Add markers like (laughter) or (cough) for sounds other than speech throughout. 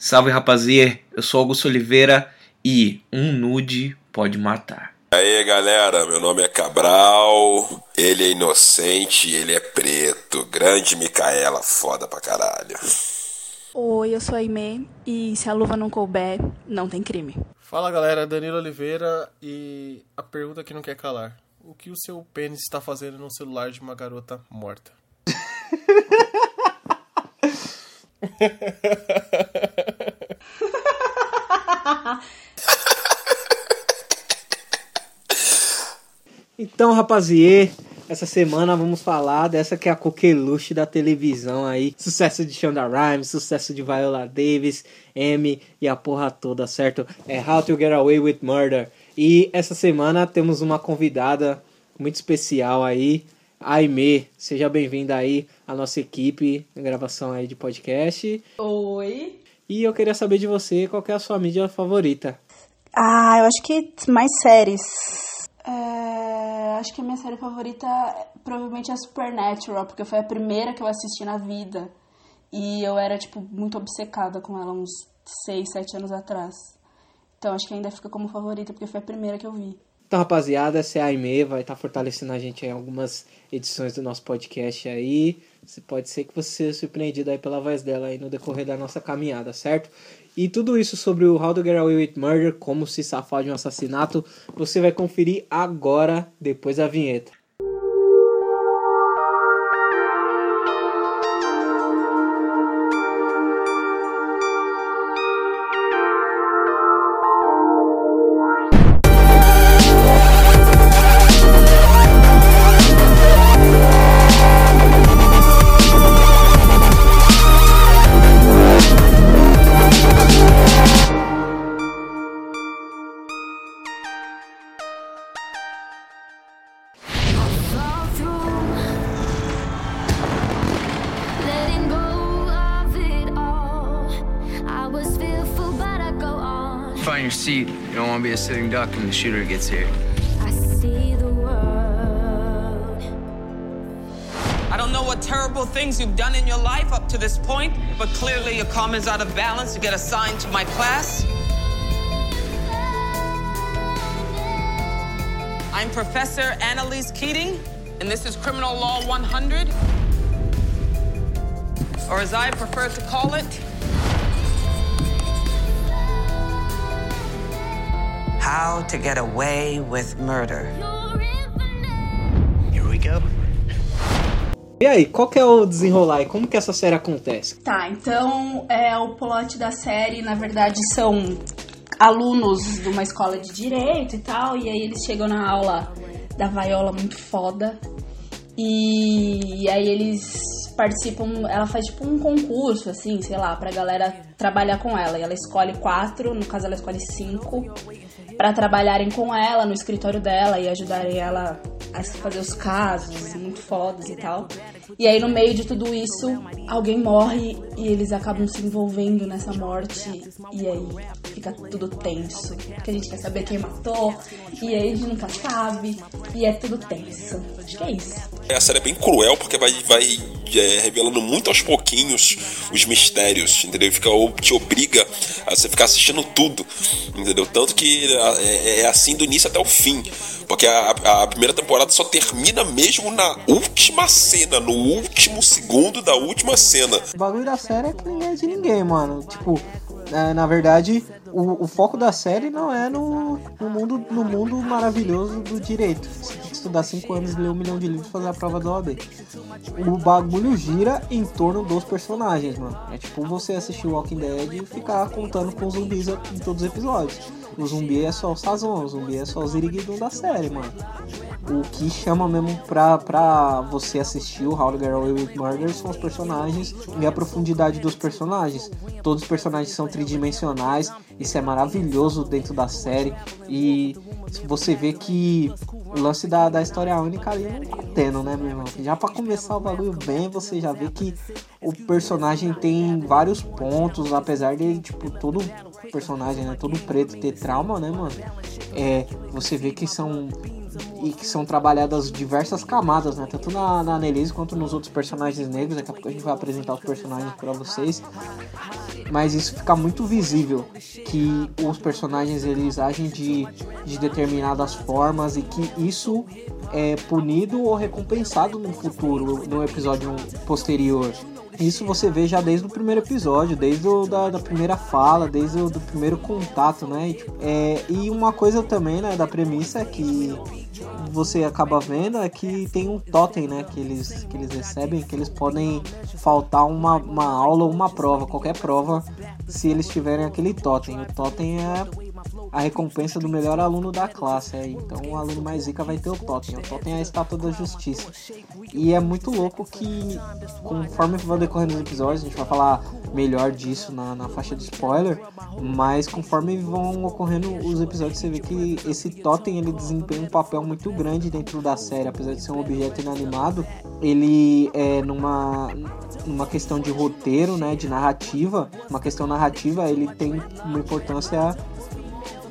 Salve rapaziê, eu sou Augusto Oliveira e um nude pode matar. Aí galera, meu nome é Cabral, ele é inocente, ele é preto, grande Micaela, foda pra caralho. Oi, eu sou a Aimee e se a luva não couber, não tem crime. Fala galera, Danilo Oliveira e a pergunta que não quer calar: O que o seu pênis está fazendo no celular de uma garota morta? (laughs) (laughs) Então, rapaziê, essa semana vamos falar dessa que é a coqueluche da televisão aí. Sucesso de Shonda Rhimes, sucesso de Viola Davis, Amy e a porra toda, certo? É How to Get Away with Murder. E essa semana temos uma convidada muito especial aí, Aime. Seja bem-vinda aí à nossa equipe gravação aí de podcast. Oi. E eu queria saber de você qual é a sua mídia favorita. Ah, eu acho que mais séries. É, acho que a minha série favorita provavelmente é Supernatural, porque foi a primeira que eu assisti na vida. E eu era, tipo, muito obcecada com ela uns 6, 7 anos atrás. Então acho que ainda fica como favorita, porque foi a primeira que eu vi. Então, rapaziada, essa é a Aime, vai estar fortalecendo a gente em algumas edições do nosso podcast aí. Você pode ser que você seja surpreendido aí pela voz dela aí no decorrer da nossa caminhada, certo? E tudo isso sobre o How to Get Away with Murder, como se safar de um assassinato, você vai conferir agora, depois da vinheta. Seat. You don't want to be a sitting duck when the shooter gets here. I see the world. I don't know what terrible things you've done in your life up to this point, but clearly your karma's out of balance to get assigned to my class. I'm Professor Annalise Keating, and this is Criminal Law 100, or as I prefer to call it, How to Get Away with Murder. Here we go. E aí, qual que é o desenrolar e como que essa série acontece? Tá, então é o plot da série, na verdade, são alunos de uma escola de direito e tal, e aí eles chegam na aula da Viola muito foda. E, e aí eles participam, ela faz tipo um concurso, assim, sei lá, pra galera trabalhar com ela. E ela escolhe quatro, no caso ela escolhe cinco, pra trabalharem com ela no escritório dela e ajudarem ela a fazer os casos muito fodas e tal. E aí no meio de tudo isso, alguém morre e eles acabam se envolvendo nessa morte e aí fica tudo tenso. Porque a gente quer saber quem matou e aí a gente nunca sabe e é tudo tenso. Acho que é isso. A série é bem cruel porque vai, vai é, revelando muito aos pouquinhos os mistérios, entendeu? Fica, te obriga a você ficar assistindo tudo, entendeu? Tanto que é, é assim do início até o fim. Porque a, a primeira temporada só termina mesmo na última cena, no último segundo da última cena. O bagulho da série é que ninguém é de ninguém, mano. Tipo, é, na verdade, o, o foco da série não é no, no, mundo, no mundo maravilhoso do direito. Você tem que estudar 5 anos, ler um milhão de livros e fazer a prova do OAB. O bagulho gira em torno dos personagens, mano. É tipo você assistir Walking Dead e ficar contando com os zumbis em todos os episódios. O zumbi é só o Sazon, o zumbi é só o Ziriguidum da série, mano. O que chama mesmo pra, pra você assistir o How Get Away with Murder são os personagens e a profundidade dos personagens. Todos os personagens são tridimensionais, isso é maravilhoso dentro da série. E você vê que o lance da, da história única ali não tá tendo, né, meu irmão? Já pra começar o bagulho bem, você já vê que o personagem tem vários pontos, apesar de, tipo, todo personagem, né, todo preto ter trauma, né, mano? É, você vê que são e que são trabalhadas diversas camadas, né? Tanto na, na Annelise quanto nos outros personagens negros. Daqui a pouco a gente vai apresentar os personagens para vocês. mas isso fica muito visível que os personagens eles agem de, de determinadas formas e que isso é punido ou recompensado no futuro, no episódio posterior. Isso você vê já desde o primeiro episódio, desde o, da, da primeira fala, desde o do primeiro contato, né? E, é, e uma coisa também, né, da premissa é que você acaba vendo é que tem um totem, né, que eles, que eles recebem, que eles podem faltar uma, uma aula ou uma prova, qualquer prova, se eles tiverem aquele totem. O totem é a recompensa do melhor aluno da classe. É. Então o aluno mais zica vai ter o totem. O totem é a estátua da justiça. E é muito louco que, conforme vai decorrendo os episódios, a gente vai falar melhor disso na, na faixa de spoiler, mas conforme vão ocorrendo os episódios, você vê que esse totem ele desempenha um papel muito grande dentro da série, apesar de ser um objeto inanimado, ele é numa numa questão de roteiro, né, de narrativa, uma questão narrativa, ele tem uma importância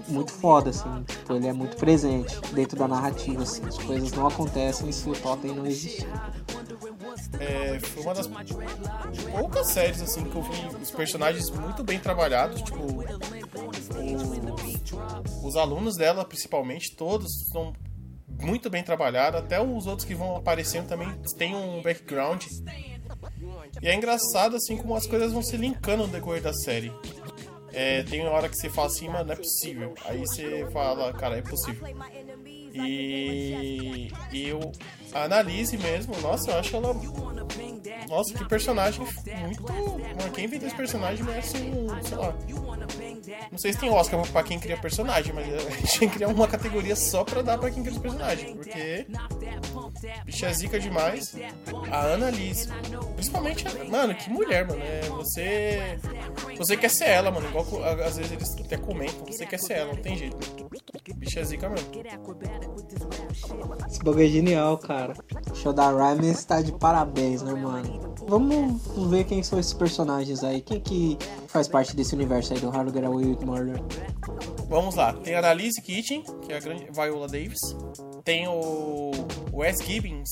muito foda, assim. Tipo, ele é muito presente dentro da narrativa, assim. As coisas não acontecem se o Totem não existir. É, foi uma das poucas séries, assim, que eu vi os personagens muito bem trabalhados. Tipo, os, os alunos dela, principalmente, todos são muito bem trabalhados. Até os outros que vão aparecendo também têm um background. E é engraçado, assim, como as coisas vão se linkando no decorrer da série é, tem uma hora que você fala assim, mano, não é possível. Aí você fala, cara, é possível. E, e eu analise mesmo, nossa, eu acho ela. Nossa, que personagem muito. Mano, quem vê esse personagem merece um, sei lá. Não sei se tem Oscar pra quem cria personagem, mas tem que criar uma categoria só pra dar pra quem cria os personagens. Porque. Bicha é zica demais. A Annalise. Principalmente, mano, que mulher, mano. É, você. Você quer ser ela, mano. Igual às vezes eles até comentam. Você quer ser ela, não tem jeito. Bicha é zica mesmo. Esse bagulho é genial, cara. O show da Rhyme está de parabéns, né, mano? Vamos ver quem são esses personagens aí. Quem que faz parte desse universo aí do How Get Away with Murder? Vamos lá. Tem a Annalise Kitchen, que é a grande Viola Davis. Tem o Wes Gibbons,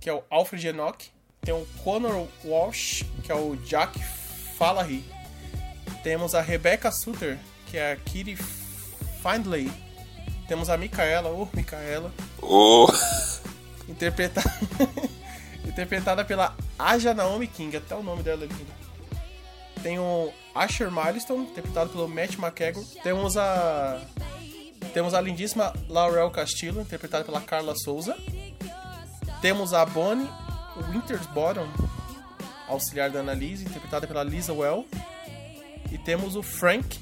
que é o Alfred Enoch. Tem o Connor Walsh, que é o Jack Falahy. Temos a Rebecca Sutter, que é a Kitty Findlay. Temos a Micaela, ou oh, Micaela. Oh. Interpretada, (laughs) interpretada pela Aja Naomi King, até o nome dela é lindo. Tem o Asher Milestone, interpretado pelo Matt McEgor. Temos a temos a lindíssima Laurel Castillo, interpretada pela Carla Souza. Temos a Bonnie Wintersbottom, auxiliar da Annalise, interpretada pela Lisa Well. E temos o Frank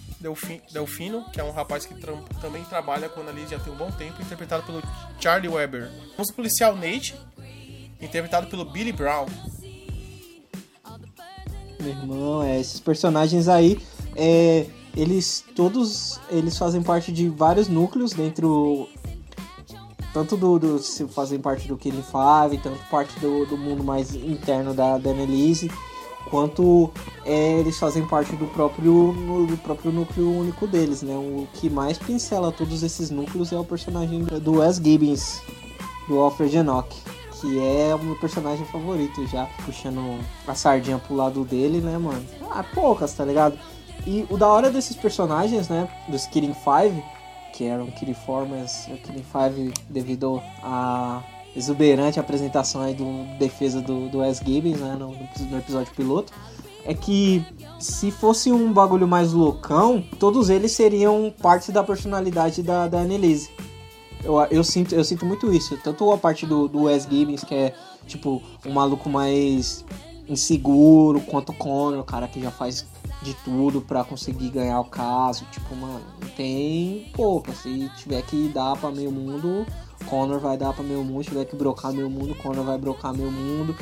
Delfino, que é um rapaz que tra também trabalha com a Annalise já tem um bom tempo, interpretado pelo Charlie Weber. Temos o policial Nate, interpretado pelo Billy Brown. Meu irmão, é, esses personagens aí, é, eles todos eles fazem parte de vários núcleos dentro tanto do, do fazem parte do Killing Five, tanto parte do, do mundo mais interno da, da Annalise, quanto é, eles fazem parte do próprio, do próprio núcleo único deles, né? O que mais pincela todos esses núcleos é o personagem do Wes Gibbons, do Alfred Enoch que é o meu personagem favorito já, puxando a sardinha pro lado dele, né, mano? Ah, poucas, tá ligado? E o da hora desses personagens, né, dos Killing Five, que eram Killing Four, mas o Killing Five devido a exuberante apresentação aí do defesa do, do Wes Gibbons, né, no, no episódio piloto, é que se fosse um bagulho mais loucão, todos eles seriam parte da personalidade da, da Annelise. Eu, eu, sinto, eu sinto muito isso. Tanto a parte do, do Wes Gibbons, que é tipo um maluco mais inseguro, quanto o Connor, o cara que já faz de tudo para conseguir ganhar o caso. Tipo, mano, tem pouco. Se tiver que dar para meio mundo, Connor vai dar para meio mundo. Se tiver que brocar meio mundo, Connor vai brocar meio mundo.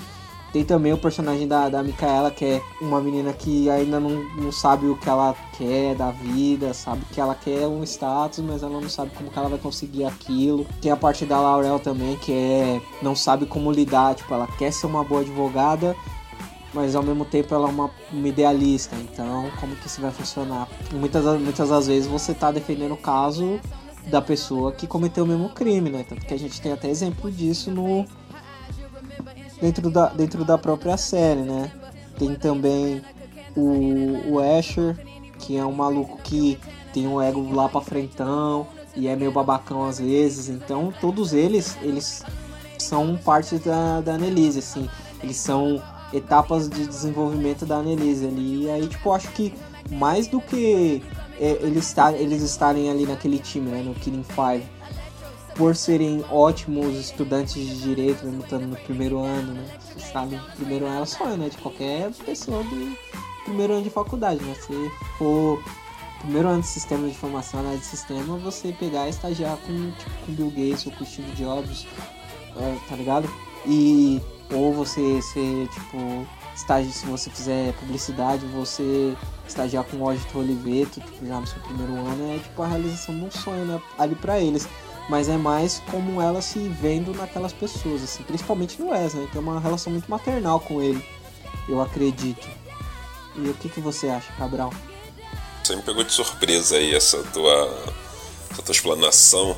Tem também o personagem da, da Micaela, que é uma menina que ainda não, não sabe o que ela quer da vida, sabe que ela quer um status, mas ela não sabe como que ela vai conseguir aquilo. Tem a parte da Laurel também, que é não sabe como lidar, tipo, ela quer ser uma boa advogada, mas ao mesmo tempo ela é uma, uma idealista, então como que isso vai funcionar? muitas, muitas das vezes você tá defendendo o caso da pessoa que cometeu o mesmo crime, né? Tanto que a gente tem até exemplo disso no dentro da, dentro da própria série, né? Tem também o, o Asher, que é um maluco que tem um ego lá pra frentão e é meio babacão às vezes. Então todos eles, eles são parte da, da Annelise, assim. Eles são etapas de desenvolvimento da Annelise ali. E aí, tipo, acho que mais do que é, eles, estar, eles estarem ali naquele time, né, no Killing Five, por serem ótimos estudantes de direito, mesmo estando no primeiro ano, né? Você sabe, primeiro ano é o sonho, né? De qualquer pessoa do primeiro ano de faculdade, né? Se for primeiro ano de sistema de informação, né? De sistema, você pegar e estagiar com, tipo, com Bill Gates ou com Steve Jobs, é, tá ligado? E ou você ser, tipo, estágio, se você fizer publicidade, você estagiar com o Oliveto, tipo, já no seu primeiro ano, é tipo a realização de um sonho, né? Ali pra eles. Mas é mais como ela se vendo naquelas pessoas, assim, principalmente no Wes, né? Tem uma relação muito maternal com ele, eu acredito. E o que, que você acha, Cabral? Você me pegou de surpresa aí essa tua, essa tua explanação.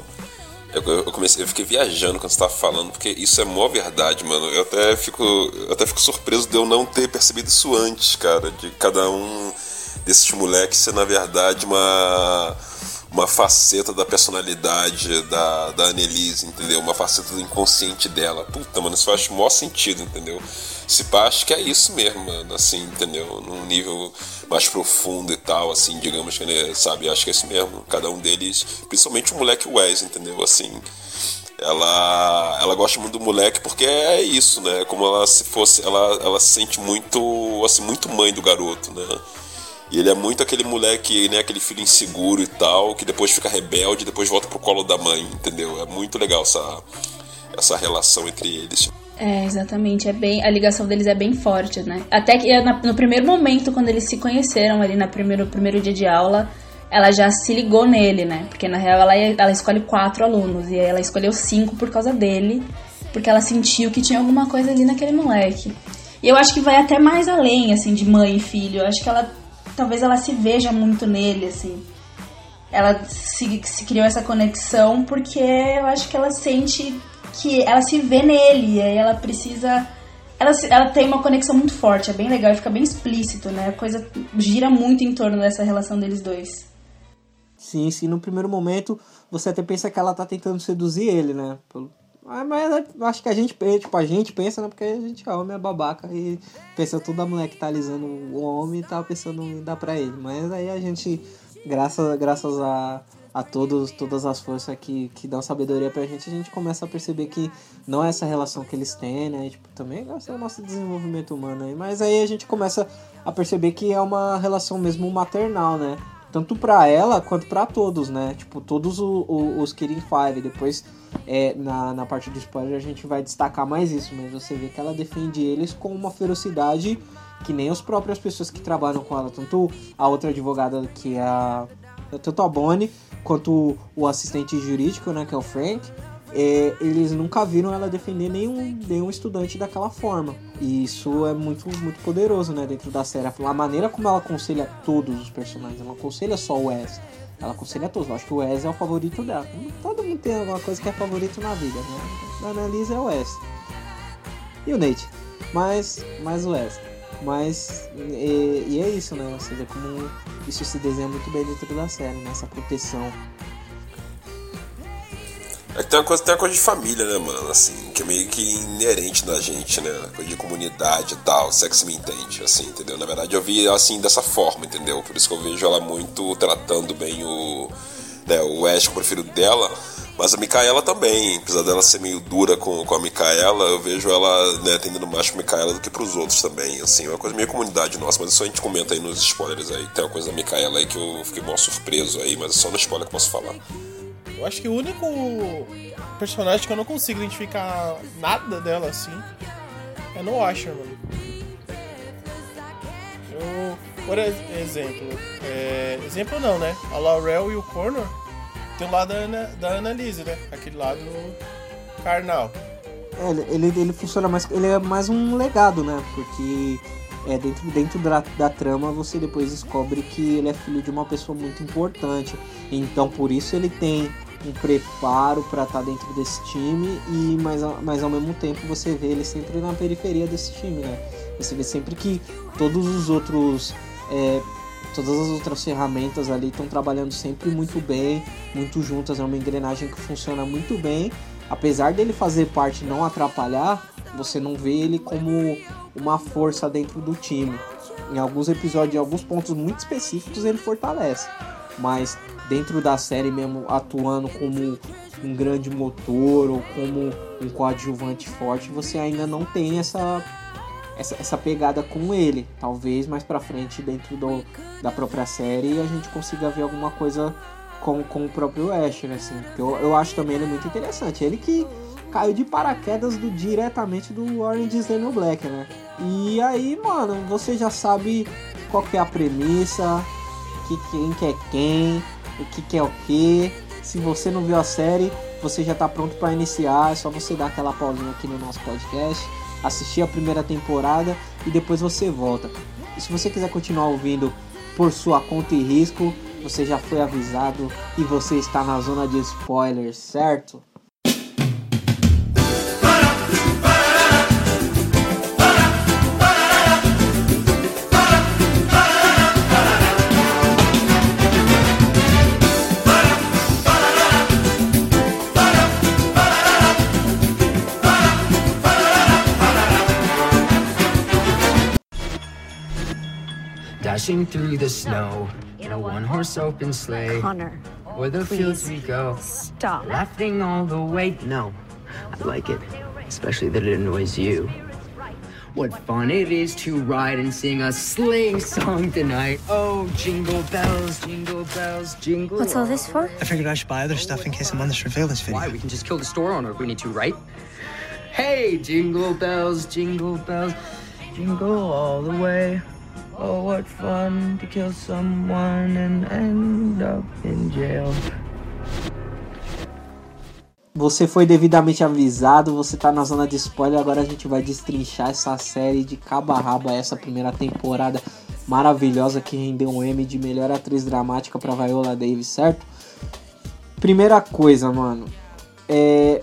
Eu, eu, comecei, eu fiquei viajando quando você tava falando, porque isso é mó verdade, mano. Eu até fico, eu até fico surpreso de eu não ter percebido isso antes, cara. De cada um desses moleques ser, na verdade, uma uma faceta da personalidade da, da Annelise, entendeu? Uma faceta do inconsciente dela. Puta, mano, isso faz o maior sentido, entendeu? Se pá, acho que é isso mesmo, mano, assim, entendeu? Num nível mais profundo e tal, assim, digamos que, né, sabe? Acho que é isso mesmo. Cada um deles, principalmente o moleque Wes, entendeu? Assim, ela ela gosta muito do moleque porque é isso, né? Como ela se fosse, ela ela se sente muito, assim, muito mãe do garoto, né? E ele é muito aquele moleque, né, aquele filho inseguro e tal, que depois fica rebelde e depois volta pro colo da mãe, entendeu? É muito legal essa, essa relação entre eles. É, exatamente. É bem, a ligação deles é bem forte, né? Até que no primeiro momento, quando eles se conheceram ali no primeiro, primeiro dia de aula, ela já se ligou nele, né? Porque na real ela, ela escolhe quatro alunos e ela escolheu cinco por causa dele, porque ela sentiu que tinha alguma coisa ali naquele moleque. E eu acho que vai até mais além, assim, de mãe e filho. Eu acho que ela talvez ela se veja muito nele, assim. Ela se, se criou essa conexão porque eu acho que ela sente que ela se vê nele, e aí ela precisa. Ela, ela tem uma conexão muito forte, é bem legal e fica bem explícito, né? A coisa gira muito em torno dessa relação deles dois. Sim, sim, no primeiro momento você até pensa que ela tá tentando seduzir ele, né? Mas acho que a gente, tipo, a gente pensa, né? Porque a gente é homem, é babaca e pensa toda a mulher que tá alisando o homem e tá pensando em dar pra ele. Mas aí a gente, graças, graças a, a todos, todas as forças que, que dão sabedoria pra gente, a gente começa a perceber que não é essa relação que eles têm, né? Tipo, também graças ao nosso desenvolvimento humano aí. Mas aí a gente começa a perceber que é uma relação mesmo maternal, né? tanto para ela quanto para todos, né? Tipo, todos o, o, os Killing Five. Depois, é, na, na parte do spoiler, a gente vai destacar mais isso, mas você vê que ela defende eles com uma ferocidade que nem as próprias pessoas que trabalham com ela, tanto a outra advogada que é a. Tanto a Bonnie quanto o assistente jurídico, né? Que é o Frank é, eles nunca viram ela defender nenhum, nenhum estudante daquela forma. E isso é muito, muito poderoso, né, dentro da série. A maneira como ela aconselha todos os personagens, ela aconselha só o Wes. Ela aconselha todos. Eu acho que o Wes é o favorito dela. Todo mundo tem alguma coisa que é favorito na vida, né? A Annalise é o Wes. E o Nate. Mas, mas o Wes. Mas, e, e, é isso, né? Você vê como isso se desenha muito bem dentro da série, né? Essa proteção é que tem uma coisa, tem uma coisa de família, né, mano? Assim, que é meio que inerente da gente, né? Coisa de comunidade e tal, sexo me entende, assim, entendeu? Na verdade eu vi assim dessa forma, entendeu? Por isso que eu vejo ela muito tratando bem o. Né, o Ash, o preferido dela, mas a Micaela também, apesar dela ser meio dura com, com a Micaela, eu vejo ela né, atendendo mais pra Micaela do que pros outros também, assim, é uma coisa meio comunidade nossa, mas isso a gente comenta aí nos spoilers aí, tem uma coisa da Micaela aí que eu fiquei mal surpreso aí, mas é só no spoiler que eu posso falar. Eu acho que o único personagem que eu não consigo identificar nada dela assim é no Asher, mano. Eu, por exemplo, é, exemplo não, né? A Laurel e o Connor tem o lado da, Ana, da né? Aquele lado carnal. É, ele, ele funciona mais. Ele é mais um legado, né? Porque é, dentro, dentro da, da trama você depois descobre que ele é filho de uma pessoa muito importante. Então por isso ele tem um preparo para estar tá dentro desse time e mas, mas ao mesmo tempo você vê ele sempre na periferia desse time, né? Você vê sempre que todos os outros. é, todas as outras ferramentas ali estão trabalhando sempre muito bem, muito juntas. É uma engrenagem que funciona muito bem. Apesar dele fazer parte e não atrapalhar, você não vê ele como uma força dentro do time. Em alguns episódios, em alguns pontos muito específicos, ele fortalece. Mas dentro da série mesmo, atuando como um grande motor ou como um coadjuvante forte, você ainda não tem essa essa, essa pegada com ele. Talvez mais pra frente, dentro do, da própria série, a gente consiga ver alguma coisa com, com o próprio Asher, assim. Porque Eu, eu acho também ele muito interessante. Ele que caiu de paraquedas do, diretamente do Orange is the New Black, né? E aí, mano, você já sabe qual que é a premissa, que quem que é quem, o que que é o que. Se você não viu a série, você já tá pronto para iniciar, é só você dar aquela pausinha aqui no nosso podcast, assistir a primeira temporada e depois você volta. E se você quiser continuar ouvindo por sua conta e risco, você já foi avisado e você está na zona de spoilers, certo? Dashing through the snow in a one horse open sleigh. Connor, Where the fields we go. stop. Laughing all the way. No, I like it. Especially that it annoys you. What fun it is to ride and sing a sling song tonight. Oh, jingle bells, jingle bells, jingle. What's all this for? I figured I should buy other stuff in case I'm on the surveillance video. Why? We can just kill the store owner if we need to, right? Hey, jingle bells, jingle bells, jingle all the way. Oh, what fun to kill someone and end up in jail. Você foi devidamente avisado, você tá na zona de spoiler, agora a gente vai destrinchar essa série de cabo a rabo, essa primeira temporada maravilhosa que rendeu um M de melhor atriz dramática pra Viola Davis, certo? Primeira coisa, mano, é,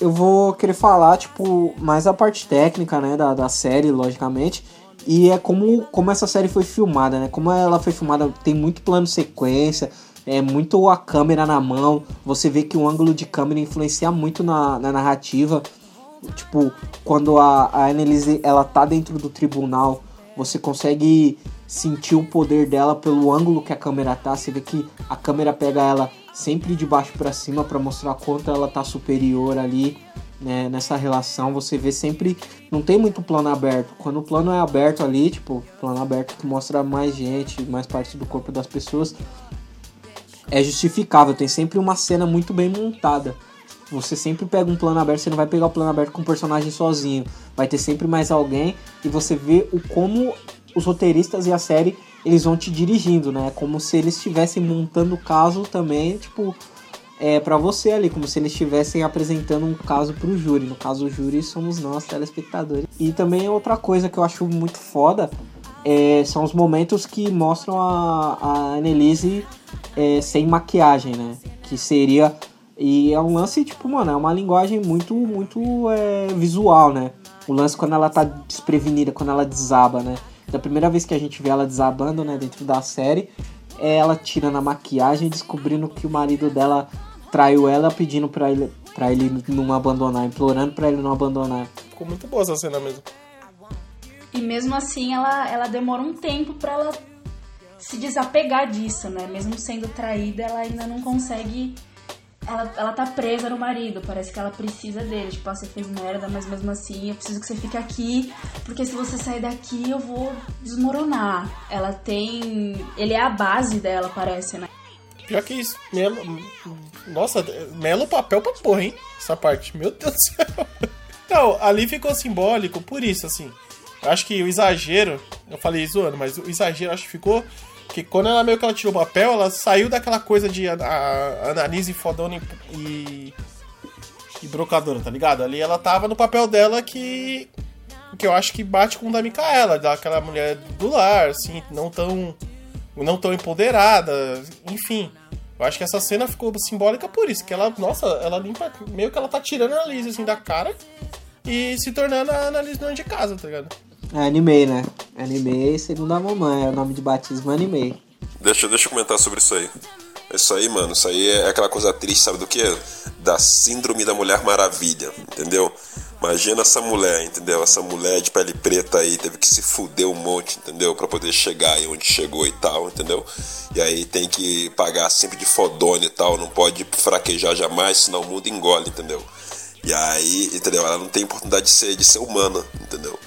eu vou querer falar, tipo, mais a parte técnica, né, da, da série, logicamente, e é como, como essa série foi filmada, né, como ela foi filmada, tem muito plano sequência, é muito a câmera na mão, você vê que o ângulo de câmera influencia muito na, na narrativa, tipo, quando a, a Annelise, ela tá dentro do tribunal, você consegue sentir o poder dela pelo ângulo que a câmera tá, você vê que a câmera pega ela sempre de baixo para cima para mostrar quanto ela tá superior ali, né, nessa relação, você vê sempre, não tem muito plano aberto, quando o plano é aberto ali, tipo, plano aberto que mostra mais gente, mais parte do corpo das pessoas, é justificável, tem sempre uma cena muito bem montada. Você sempre pega um plano aberto, você não vai pegar o plano aberto com o personagem sozinho. Vai ter sempre mais alguém e você vê o como os roteiristas e a série eles vão te dirigindo, né? Como se eles estivessem montando o caso também, tipo, é para você ali, como se eles estivessem apresentando um caso pro júri. No caso, o júri somos nós, telespectadores. E também outra coisa que eu acho muito foda é, são os momentos que mostram a, a Annelise é, sem maquiagem, né? Que seria. E é um lance, tipo, mano, é uma linguagem muito, muito é, visual, né? O lance quando ela tá desprevenida, quando ela desaba, né? Da primeira vez que a gente vê ela desabando, né, dentro da série, é ela tirando a maquiagem e descobrindo que o marido dela traiu ela, pedindo pra ele, pra ele não abandonar, implorando pra ele não abandonar. Ficou muito boa essa cena mesmo. E mesmo assim, ela, ela demora um tempo pra ela se desapegar disso, né? Mesmo sendo traída, ela ainda não consegue. Ela, ela tá presa no marido, parece que ela precisa dele. Tipo, ah, você fez merda, mas mesmo assim eu preciso que você fique aqui, porque se você sair daqui eu vou desmoronar. Ela tem. Ele é a base dela, parece, né? Pior que isso, Melo. Nossa, Melo papel pra porra, hein? Essa parte. Meu Deus do céu. Não, ali ficou simbólico por isso, assim. Eu acho que o exagero. Eu falei zoando, mas o exagero acho que ficou. Que quando ela meio que ela tirou o papel, ela saiu daquela coisa de a, a, analise fodona e, e. brocadora, tá ligado? Ali ela tava no papel dela que. Que eu acho que bate com o da Micaela, daquela mulher do lar, assim, não tão não tão empoderada, enfim. Eu acho que essa cena ficou simbólica por isso, que ela, nossa, ela limpa, meio que ela tá tirando a Annalise assim da cara e se tornando a Annalise dona de casa, tá ligado? É anime, né? Anime, segundo a mamãe, é o nome de batismo é anime. Deixa, deixa eu comentar sobre isso aí. Isso aí, mano, isso aí é aquela coisa triste, sabe do que? Da síndrome da Mulher Maravilha, entendeu? Imagina essa mulher, entendeu? Essa mulher de pele preta aí teve que se fuder um monte, entendeu? Pra poder chegar aí onde chegou e tal, entendeu? E aí tem que pagar sempre de fodona e tal, não pode fraquejar jamais, senão o mundo engole, entendeu? E aí, entendeu? Ela não tem oportunidade de ser, de ser humana, entendeu?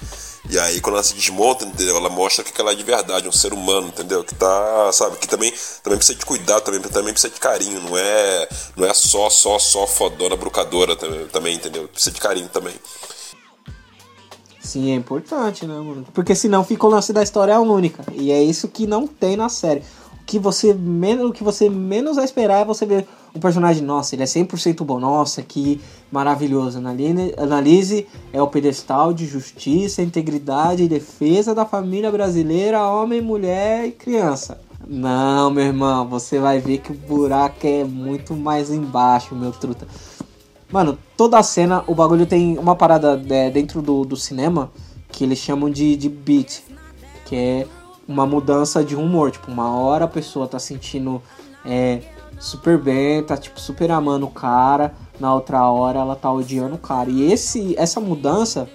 E aí, quando ela se desmonta, entendeu? Ela mostra que ela é de verdade, um ser humano, entendeu? Que tá, sabe? Que também, também precisa de cuidado, também, também precisa de carinho. Não é, não é só, só, só fodona, brucadora também, também, entendeu? Precisa de carinho também. Sim, é importante, né, mano? Porque senão fica o lance da história única. E é isso que não tem na série. O que você menos, o que você menos vai esperar é você ver um personagem, nossa, ele é 100% bom, nossa, que maravilhoso. Analise é o pedestal de justiça, integridade e defesa da família brasileira, homem, mulher e criança. Não, meu irmão, você vai ver que o buraco é muito mais embaixo, meu truta. Mano, toda a cena, o bagulho tem uma parada é, dentro do, do cinema que eles chamam de, de beat, que é uma mudança de humor. Tipo, uma hora a pessoa tá sentindo é, super bem, tá tipo super amando o cara, na outra hora ela tá odiando o cara. E esse, essa mudança,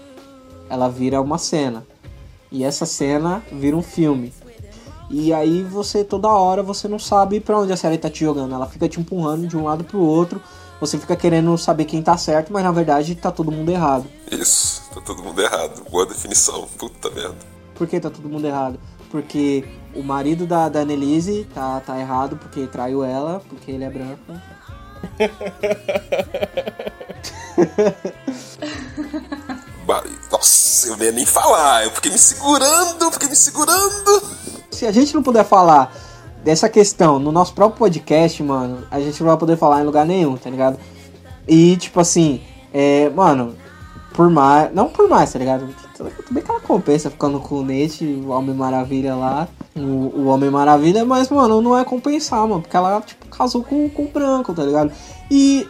ela vira uma cena. E essa cena vira um filme. E aí você toda hora você não sabe pra onde a série tá te jogando. Ela fica te empurrando de um lado pro outro. Você fica querendo saber quem tá certo, mas na verdade tá todo mundo errado. Isso, tá todo mundo errado. Boa definição, puta merda. Por que tá todo mundo errado? Porque o marido da, da Annelise tá, tá errado porque traiu ela, porque ele é branco. (laughs) Nossa, eu não ia nem falar. Eu fiquei me segurando, eu fiquei me segurando. Se a gente não puder falar dessa questão no nosso próprio podcast, mano, a gente não vai poder falar em lugar nenhum, tá ligado? E, tipo assim, é, mano, por mais. Não por mais, tá ligado? Tudo bem que ela compensa ficando com o Nate, o Homem Maravilha lá, o, Homem Maravilha, mas, mano, não é compensar, mano, porque ela, tipo, casou com, com o branco, tá ligado? E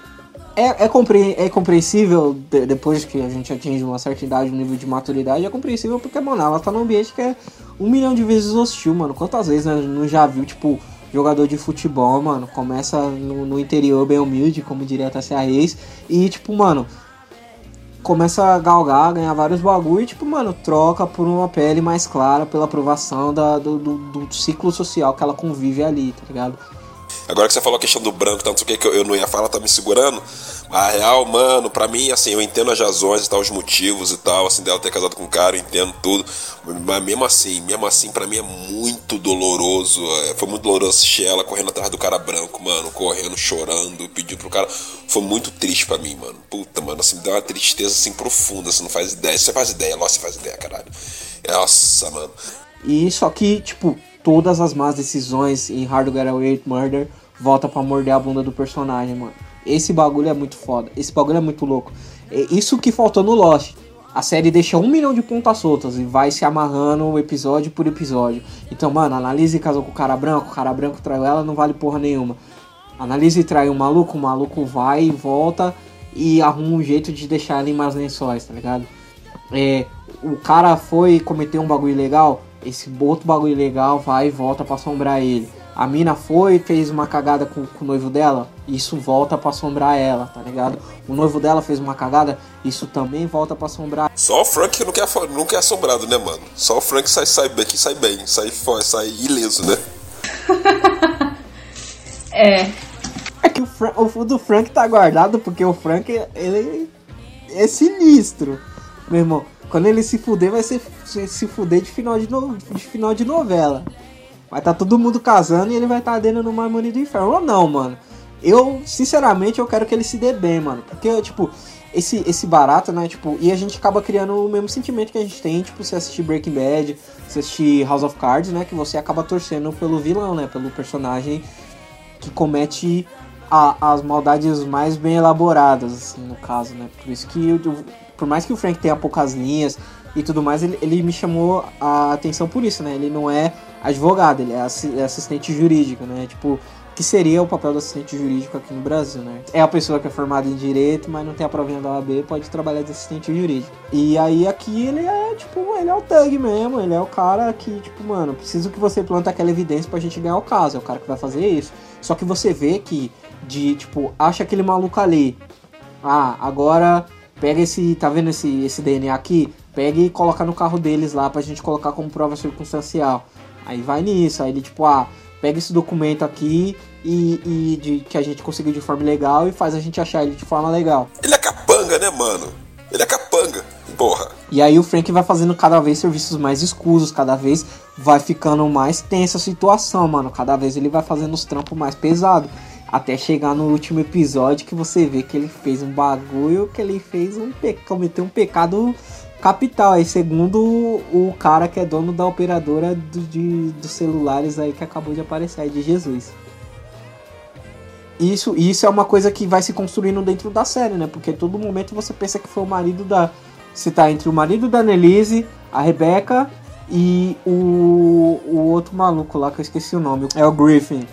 é, é, compre- é compreensível, de- depois que a gente atinge uma certa idade, um nível de maturidade, é compreensível porque, mano, ela tá num ambiente que é um milhão de vezes hostil, mano. Quantas vezes né, não já viu, tipo, jogador de futebol, mano, começa no, no interior bem humilde, como diria a Tassia Reis, e, tipo, mano, começa a galgar, ganhar vários bagulho e, tipo, mano, troca por uma pele mais clara, pela aprovação da, do, do, do ciclo social que ela convive ali, tá ligado? Agora que você falou a questão do branco, tanto que eu não ia falar, tá me segurando. A real, mano, pra mim, assim, eu entendo as razões e tal, os motivos e tal, assim, dela ter casado com o cara, eu entendo tudo. Mas mesmo assim, mesmo assim, pra mim é muito doloroso. é, Foi muito doloroso assistir ela correndo atrás do cara branco, mano, correndo, chorando, pedindo pro cara. Foi muito triste pra mim, mano. Puta, mano, assim, me deu uma tristeza assim profunda, você não faz ideia. Você faz ideia, nossa, você faz ideia, caralho. Nossa, mano. E só que, tipo, todas as más decisões em Hard to Get Away Murder volta pra morder a bunda do personagem, mano. Esse bagulho é muito foda. Esse bagulho é muito louco. É isso que faltou no Lost. A série deixa um milhão de pontas soltas e vai se amarrando episódio por episódio. Então, mano, Analise casou com o cara branco, o cara branco traiu ela, não vale porra nenhuma. Analise traiu o maluco, o maluco vai e volta e arruma um jeito de deixar ela em mais lençóis, tá ligado? É, o cara foi cometer um bagulho legal, esse outro bagulho legal vai e volta pra assombrar ele. A mina foi e fez uma cagada com, com o noivo dela, isso volta pra assombrar ela, tá ligado? O noivo dela fez uma cagada, isso também volta pra assombrar. Só o Frank que não quer, não quer assombrado, né, mano? Só o Frank sai, sai bem, que sai bem, sai, sai ileso, né? (laughs) É. É que o, Fra- o do Frank tá guardado porque o Frank, ele é sinistro. Meu irmão, quando ele se fuder, vai ser se se fuder de final de, no- de final de novela. Vai estar todo mundo casando e ele vai estar dentro no Marmoni do Inferno. Ou não, mano. Eu, sinceramente, eu quero que ele se dê bem, mano. Porque, tipo, esse, esse barato, né? Tipo, e a gente acaba criando o mesmo sentimento que a gente tem, tipo, se assistir Breaking Bad, se assistir House of Cards, né? Que você acaba torcendo pelo vilão, né? Pelo personagem que comete a- as maldades mais bem elaboradas, assim, no caso, né? Por isso que, eu- por mais que o Frank tenha poucas linhas e tudo mais, ele, ele me chamou a atenção por isso, né? Ele não é advogado, ele é é assistente jurídico, né? Tipo, que seria o papel do assistente jurídico aqui no Brasil, né? É a pessoa que é formada em direito, mas não tem a provinha da OAB, pode trabalhar de assistente jurídico. E aí aqui ele é, tipo, ele é o thug mesmo, ele é o cara que, tipo, mano, preciso que você planta aquela evidência pra gente ganhar o caso, é o cara que vai fazer isso. Só que você vê que, de, tipo, acha aquele maluco ali, ah, agora pega esse, tá vendo esse, esse DNA aqui? Pega e coloca no carro deles lá pra gente colocar como prova circunstancial. Aí vai nisso, aí ele tipo, ah, pega esse documento aqui e, e de, que a gente conseguiu de forma legal e faz a gente achar ele de forma legal. Ele é capanga, né, mano? Ele é capanga. Porra. E aí o Frank vai fazendo cada vez serviços mais escusos, cada vez vai ficando mais tensa a situação, mano. Cada vez ele vai fazendo os trampos mais pesados. Até chegar no último episódio que você vê que ele fez um bagulho, que ele fez um pe... cometeu um pecado capital. Aí, segundo o cara que é dono da operadora do, de, dos celulares aí que acabou de aparecer aí de Jesus. Isso, isso é uma coisa que vai se construindo dentro da série, né? Porque todo momento você pensa que foi o marido da. Você tá entre o marido da Annelise, a Rebecca e o, o outro maluco lá que eu esqueci o nome. É o Griffin.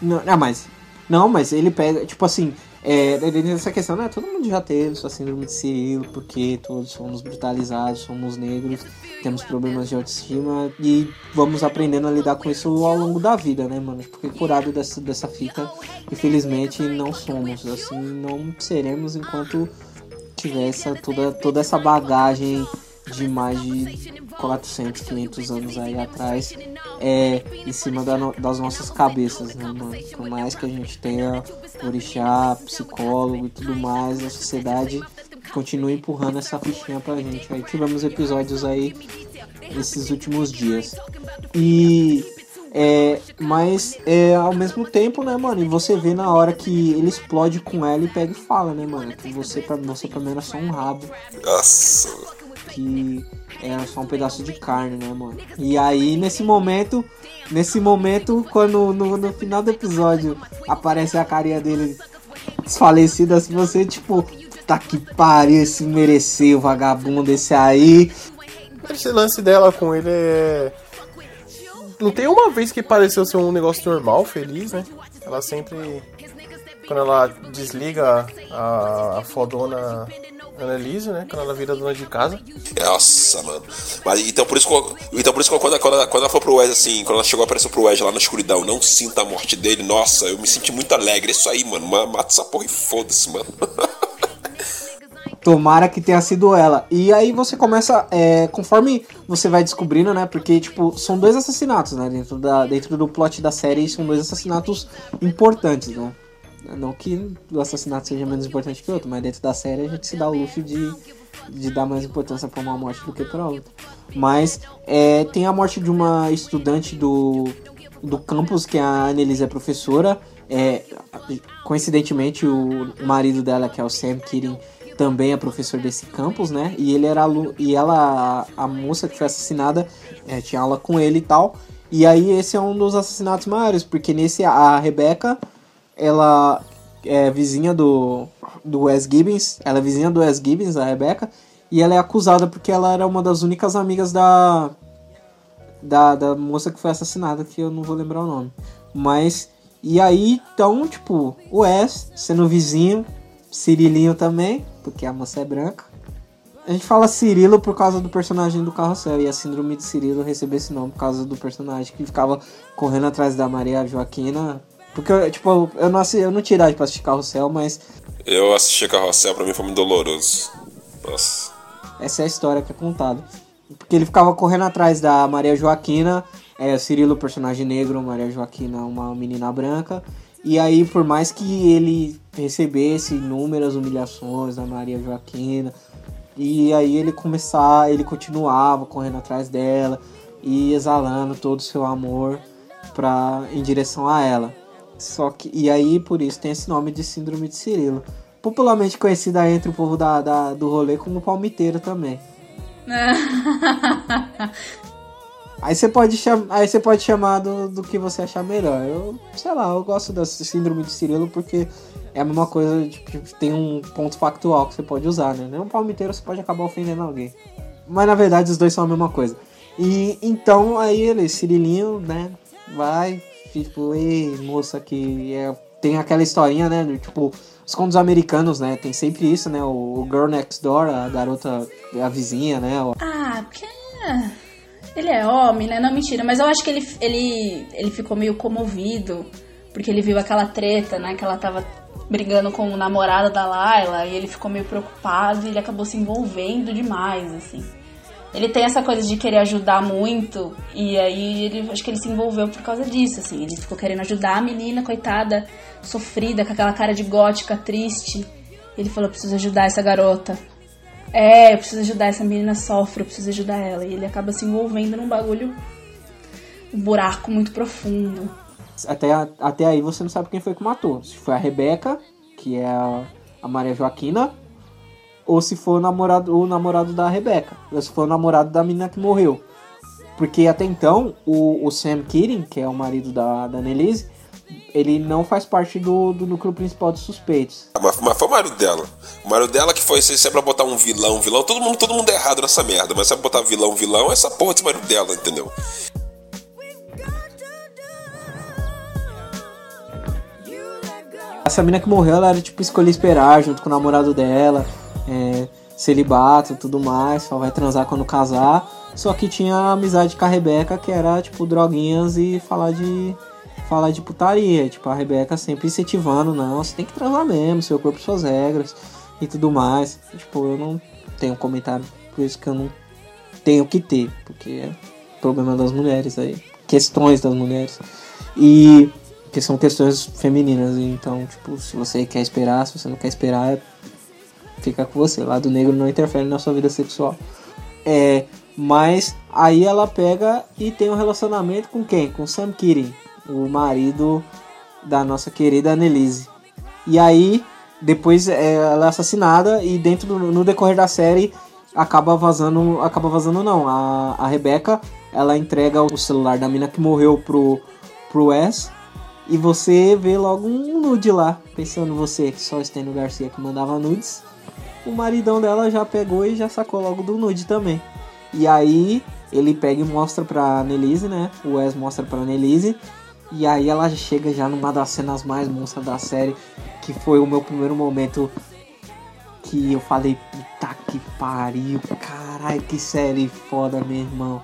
Não, não, mas. Não, mas ele pega, tipo assim, é, dentro dessa questão, né? Todo mundo já teve sua síndrome de Cirilo, porque todos somos brutalizados, somos negros, temos problemas de autoestima e vamos aprendendo a lidar com isso ao longo da vida, né, mano? Porque curado dessa, dessa fita, infelizmente, não somos, assim, não seremos enquanto tiver essa, toda, toda essa bagagem de mais de 400, 500 anos aí atrás é em cima da no- das nossas cabeças, né, mano? Por mais que a gente tenha orixá, psicólogo e tudo mais, a sociedade continua empurrando essa fichinha pra gente. Aí tivemos episódios aí esses últimos dias. E é, mas é, ao mesmo tempo, né, mano? E você vê na hora que ele explode com ela e pega e fala, né, mano? Que você pra, você pra mim era só um rabo Nossa. Que era só um pedaço de carne, né, mano? E aí, nesse momento, nesse momento, quando no, no final do episódio aparece a carinha dele desfalecida, assim, você, tipo, tá que pariu, esse mereceu, vagabundo esse aí. Esse lance dela com ele é. Não tem uma vez que pareceu ser um negócio normal, feliz, né? Ela sempre. Quando ela desliga a, a fodona Annelise, né? Quando ela vira dona de casa. Nossa, mano. Mas então por isso que eu- então por isso que eu- quando, quando, quando ela foi pro Wes assim, quando ela chegou apareceu pro Wes lá na escuridão, não sinta a morte dele, nossa, eu me senti muito alegre. Isso aí, mano. ma- Mata essa porra e foda-se, mano. (laughs) Tomara que tenha sido ela. E aí você começa, é, conforme você vai descobrindo, né? Porque, tipo, são dois assassinatos, né? Dentro, da, dentro do plot da série, são dois assassinatos importantes, né? Não que o assassinato seja menos importante que o outro, mas dentro da série a gente se dá o luxo de, de dar mais importância pra uma morte do que pra outra. Mas é, tem a morte de uma estudante do, do campus, que a Annelise é professora. É, coincidentemente, o marido dela, que é o Sam Keating, também é professor desse campus, né? E ele era e ela, a, a moça que foi assassinada, é, tinha aula com ele e tal. E aí esse é um dos assassinatos maiores, porque nesse a Rebecca, ela é vizinha do do Wes Gibbons, ela é vizinha do Wes Gibbons, a Rebecca, e ela é acusada porque ela era uma das únicas amigas da da, da moça que foi assassinada, que eu não vou lembrar o nome. Mas e aí, então, tipo, o Wes sendo vizinho, Cirilinho também, porque a moça é branca. A gente fala Cirilo por causa do personagem do Carrossel. E a síndrome de Cirilo recebeu esse nome por causa do personagem que ficava correndo atrás da Maria Joaquina. Porque, tipo, eu não, eu não tinha idade pra assistir Carrossel, mas Eu assisti Carrossel, pra mim foi muito doloroso. Nossa. essa é a história que é contada. Porque ele ficava correndo atrás da Maria Joaquina, é, Cirilo, personagem negro, Maria Joaquina, uma menina branca. E aí, por mais que ele recebesse inúmeras humilhações da Maria Joaquina, e aí ele começar, ele continuava correndo atrás dela e exalando todo o seu amor pra, em direção a ela. Só que e aí por isso tem esse nome de síndrome de Cirilo. popularmente conhecida entre o povo da, da- do rolê como palmiteiro também. (laughs) Aí você pode chamar, aí você pode chamar do, do que você achar melhor. Eu, sei lá, eu gosto da síndrome de Cirilo porque é a mesma coisa, tipo, tipo, tem um ponto factual que você pode usar, né? Nem um palmiteiro você pode acabar ofendendo alguém. Mas na verdade os dois são a mesma coisa. E então aí ele, Cirilinho, né, vai, tipo, ei, moça que é, tem aquela historinha, né, tipo, os contos americanos, né, tem sempre isso, né, o, Girl Next Door, a garota, a vizinha, né, o- Ah, porque. Ele é homem, né? Não, mentira. Mas eu acho que ele, ele, ele ficou meio comovido. Porque ele viu aquela treta, né? Que ela tava brigando com o namorado da Layla. E ele ficou meio preocupado e ele acabou se envolvendo demais, assim. Ele tem essa coisa de querer ajudar muito. E aí ele acho que ele se envolveu por causa disso, assim. Ele ficou querendo ajudar a menina, coitada, sofrida, com aquela cara de gótica, triste. Ele falou, preciso ajudar essa garota. É, eu preciso ajudar essa menina sofre, eu preciso ajudar ela. E ele acaba se envolvendo num bagulho. Um buraco muito profundo. até, até aí você não sabe quem foi que matou. Se foi a Rebeca, que é a, a Maria Joaquina, ou se foi o namorado, o namorado da Rebeca, ou se foi o namorado da menina que morreu. Porque até então, o, o Sam Keating, que é o marido da, da Annelise, ele não faz parte do, do núcleo principal dos suspeitos. Ah, Mas, mas foi o marido dela. O marido dela que foi, se é pra botar um vilão, um vilão, todo mundo, todo mundo é errado nessa merda. Mas se é pra botar vilão, vilão, é essa porra desse marido dela, entendeu? Essa mina que morreu, ela era tipo escolher esperar junto com o namorado dela, é, celibato tudo mais, só vai transar quando casar. Só que tinha amizade com a Rebeca, que era tipo droguinhas e falar de falar de putaria. Tipo, a Rebeca sempre incentivando, não, você tem que transar mesmo, seu corpo, suas regras e tudo mais. Tipo, eu não tenho comentário, por isso que eu não tenho que ter, porque é problema das mulheres aí, questões das mulheres. E que são questões femininas, então, tipo, se você quer esperar, se você não quer esperar, fica com você. Lado negro não interfere na sua vida sexual. É, mas aí ela pega e tem um relacionamento com quem? Com Sam Keating, o marido da nossa querida Annelise. E aí, depois é, ela é assassinada e dentro do, no decorrer da série acaba vazando, acaba vazando não, a, a Rebeca, ela entrega o celular da mina que morreu pro, pro Wes e você vê logo um nude lá, pensando você, só o Stênio Garcia que mandava nudes. O maridão dela já pegou e já sacou logo do nude também. E aí ele pega e mostra pra Annelise, né? O Wes mostra pra Annelise. E aí ela chega já numa das cenas mais monstras da série, que foi o meu primeiro momento que eu falei, puta que pariu, caralho, que série foda, meu irmão.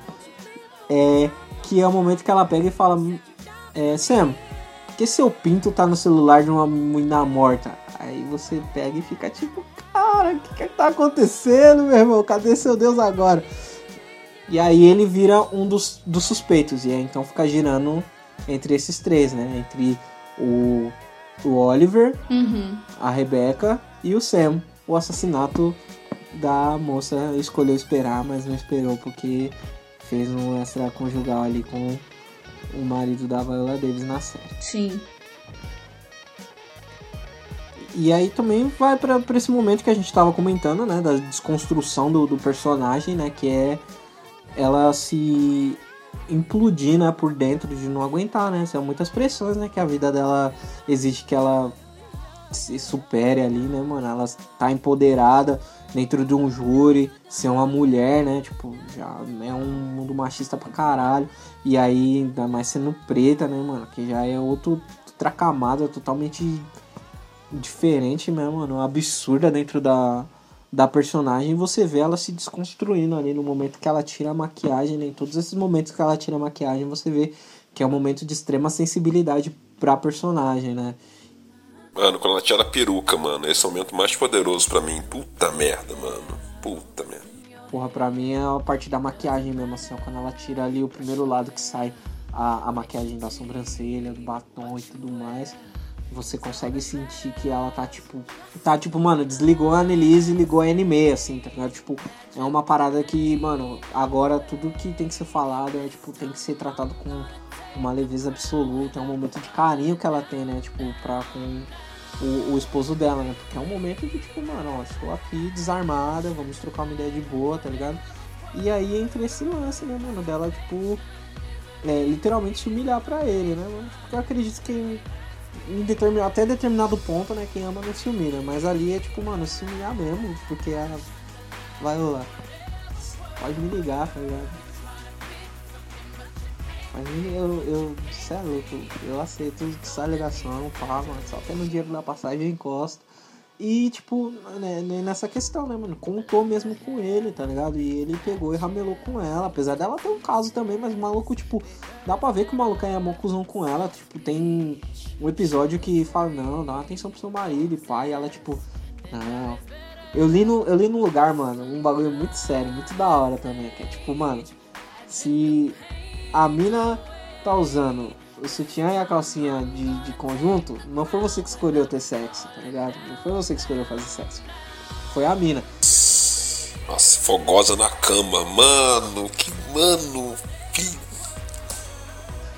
É que é o momento que ela pega e fala, é, Sam, que seu pinto tá no celular de uma menina morta? Aí você pega e fica tipo, cara, o que que tá acontecendo, meu irmão? Cadê seu Deus agora? E aí ele vira um dos, dos suspeitos, e aí então fica girando entre esses três, né? Entre o, o Oliver, Uhum. a Rebecca e o Sam. O assassinato da moça escolheu esperar, mas não esperou porque fez um extraconjugal ali com o marido da Viola Davis na série. Sim. E aí também vai pra esse momento que a gente tava comentando, né? Da desconstrução do, do personagem, né? Que é ela se implodir, né? Por dentro de não aguentar, né? São muitas pressões, né? Que a vida dela exige que ela se supere ali, né, mano? Ela tá empoderada dentro de um júri, ser uma mulher, né? Tipo, já é um mundo machista pra caralho. E aí, ainda mais sendo preta, né, mano? Que já é outro, outra camada totalmente diferente mesmo, mano. Absurda dentro da, da personagem. Você vê ela se desconstruindo ali no momento que ela tira a maquiagem, né? Em todos esses momentos que ela tira a maquiagem, você vê que é um momento de extrema sensibilidade pra personagem, né? Mano, quando ela tira a peruca, mano, esse é o momento mais poderoso pra mim. Puta merda, mano. Puta merda. Porra, pra mim é a parte da maquiagem mesmo, assim, ó, quando ela tira ali o primeiro lado que sai a, a maquiagem da sobrancelha, do batom e tudo mais, você consegue sentir que ela tá tipo. Tá tipo, mano, desligou a Annelise e ligou a anime, assim, tá ligado? Tipo, é uma parada que, mano, agora tudo que tem que ser falado é, tipo, tem que ser tratado com uma leveza absoluta, é um momento de carinho que ela tem, né? Tipo, pra com, o, o esposo dela, né? Porque é um momento de tipo, mano, ó, estou aqui desarmada, vamos trocar uma ideia de boa, tá ligado? E aí entra esse lance, né, mano, dela, tipo, é, literalmente se humilhar pra ele, né? Porque eu acredito que até determinado ponto, né, quem ama não se humilha, mas ali é tipo, mano, se humilhar mesmo, porque a, vai lá, pode me ligar, tá ligado? Mas eu, eu, é louco, eu aceito essa ligação, pá, mano, só tendo dinheiro da passagem eu encosto. E, tipo, né, né, nessa questão, né, mano? Contou mesmo com ele, tá ligado? E ele pegou e ramelou com ela. Apesar dela ter um caso também, mas o maluco, tipo, dá pra ver que o maluco é mocuzão com ela. Tipo, tem um episódio que fala, não, dá atenção pro seu marido e pai. E ela, tipo, não. Eu li, no, eu li num lugar, mano, um bagulho muito sério, muito da hora também. Que é tipo, mano, se a mina tá usando o sutiã e a calcinha de, de conjunto, não foi você que escolheu ter sexo, tá ligado? Não foi você que escolheu fazer sexo. Foi a mina. Nossa, fogosa na cama, mano, que mano, que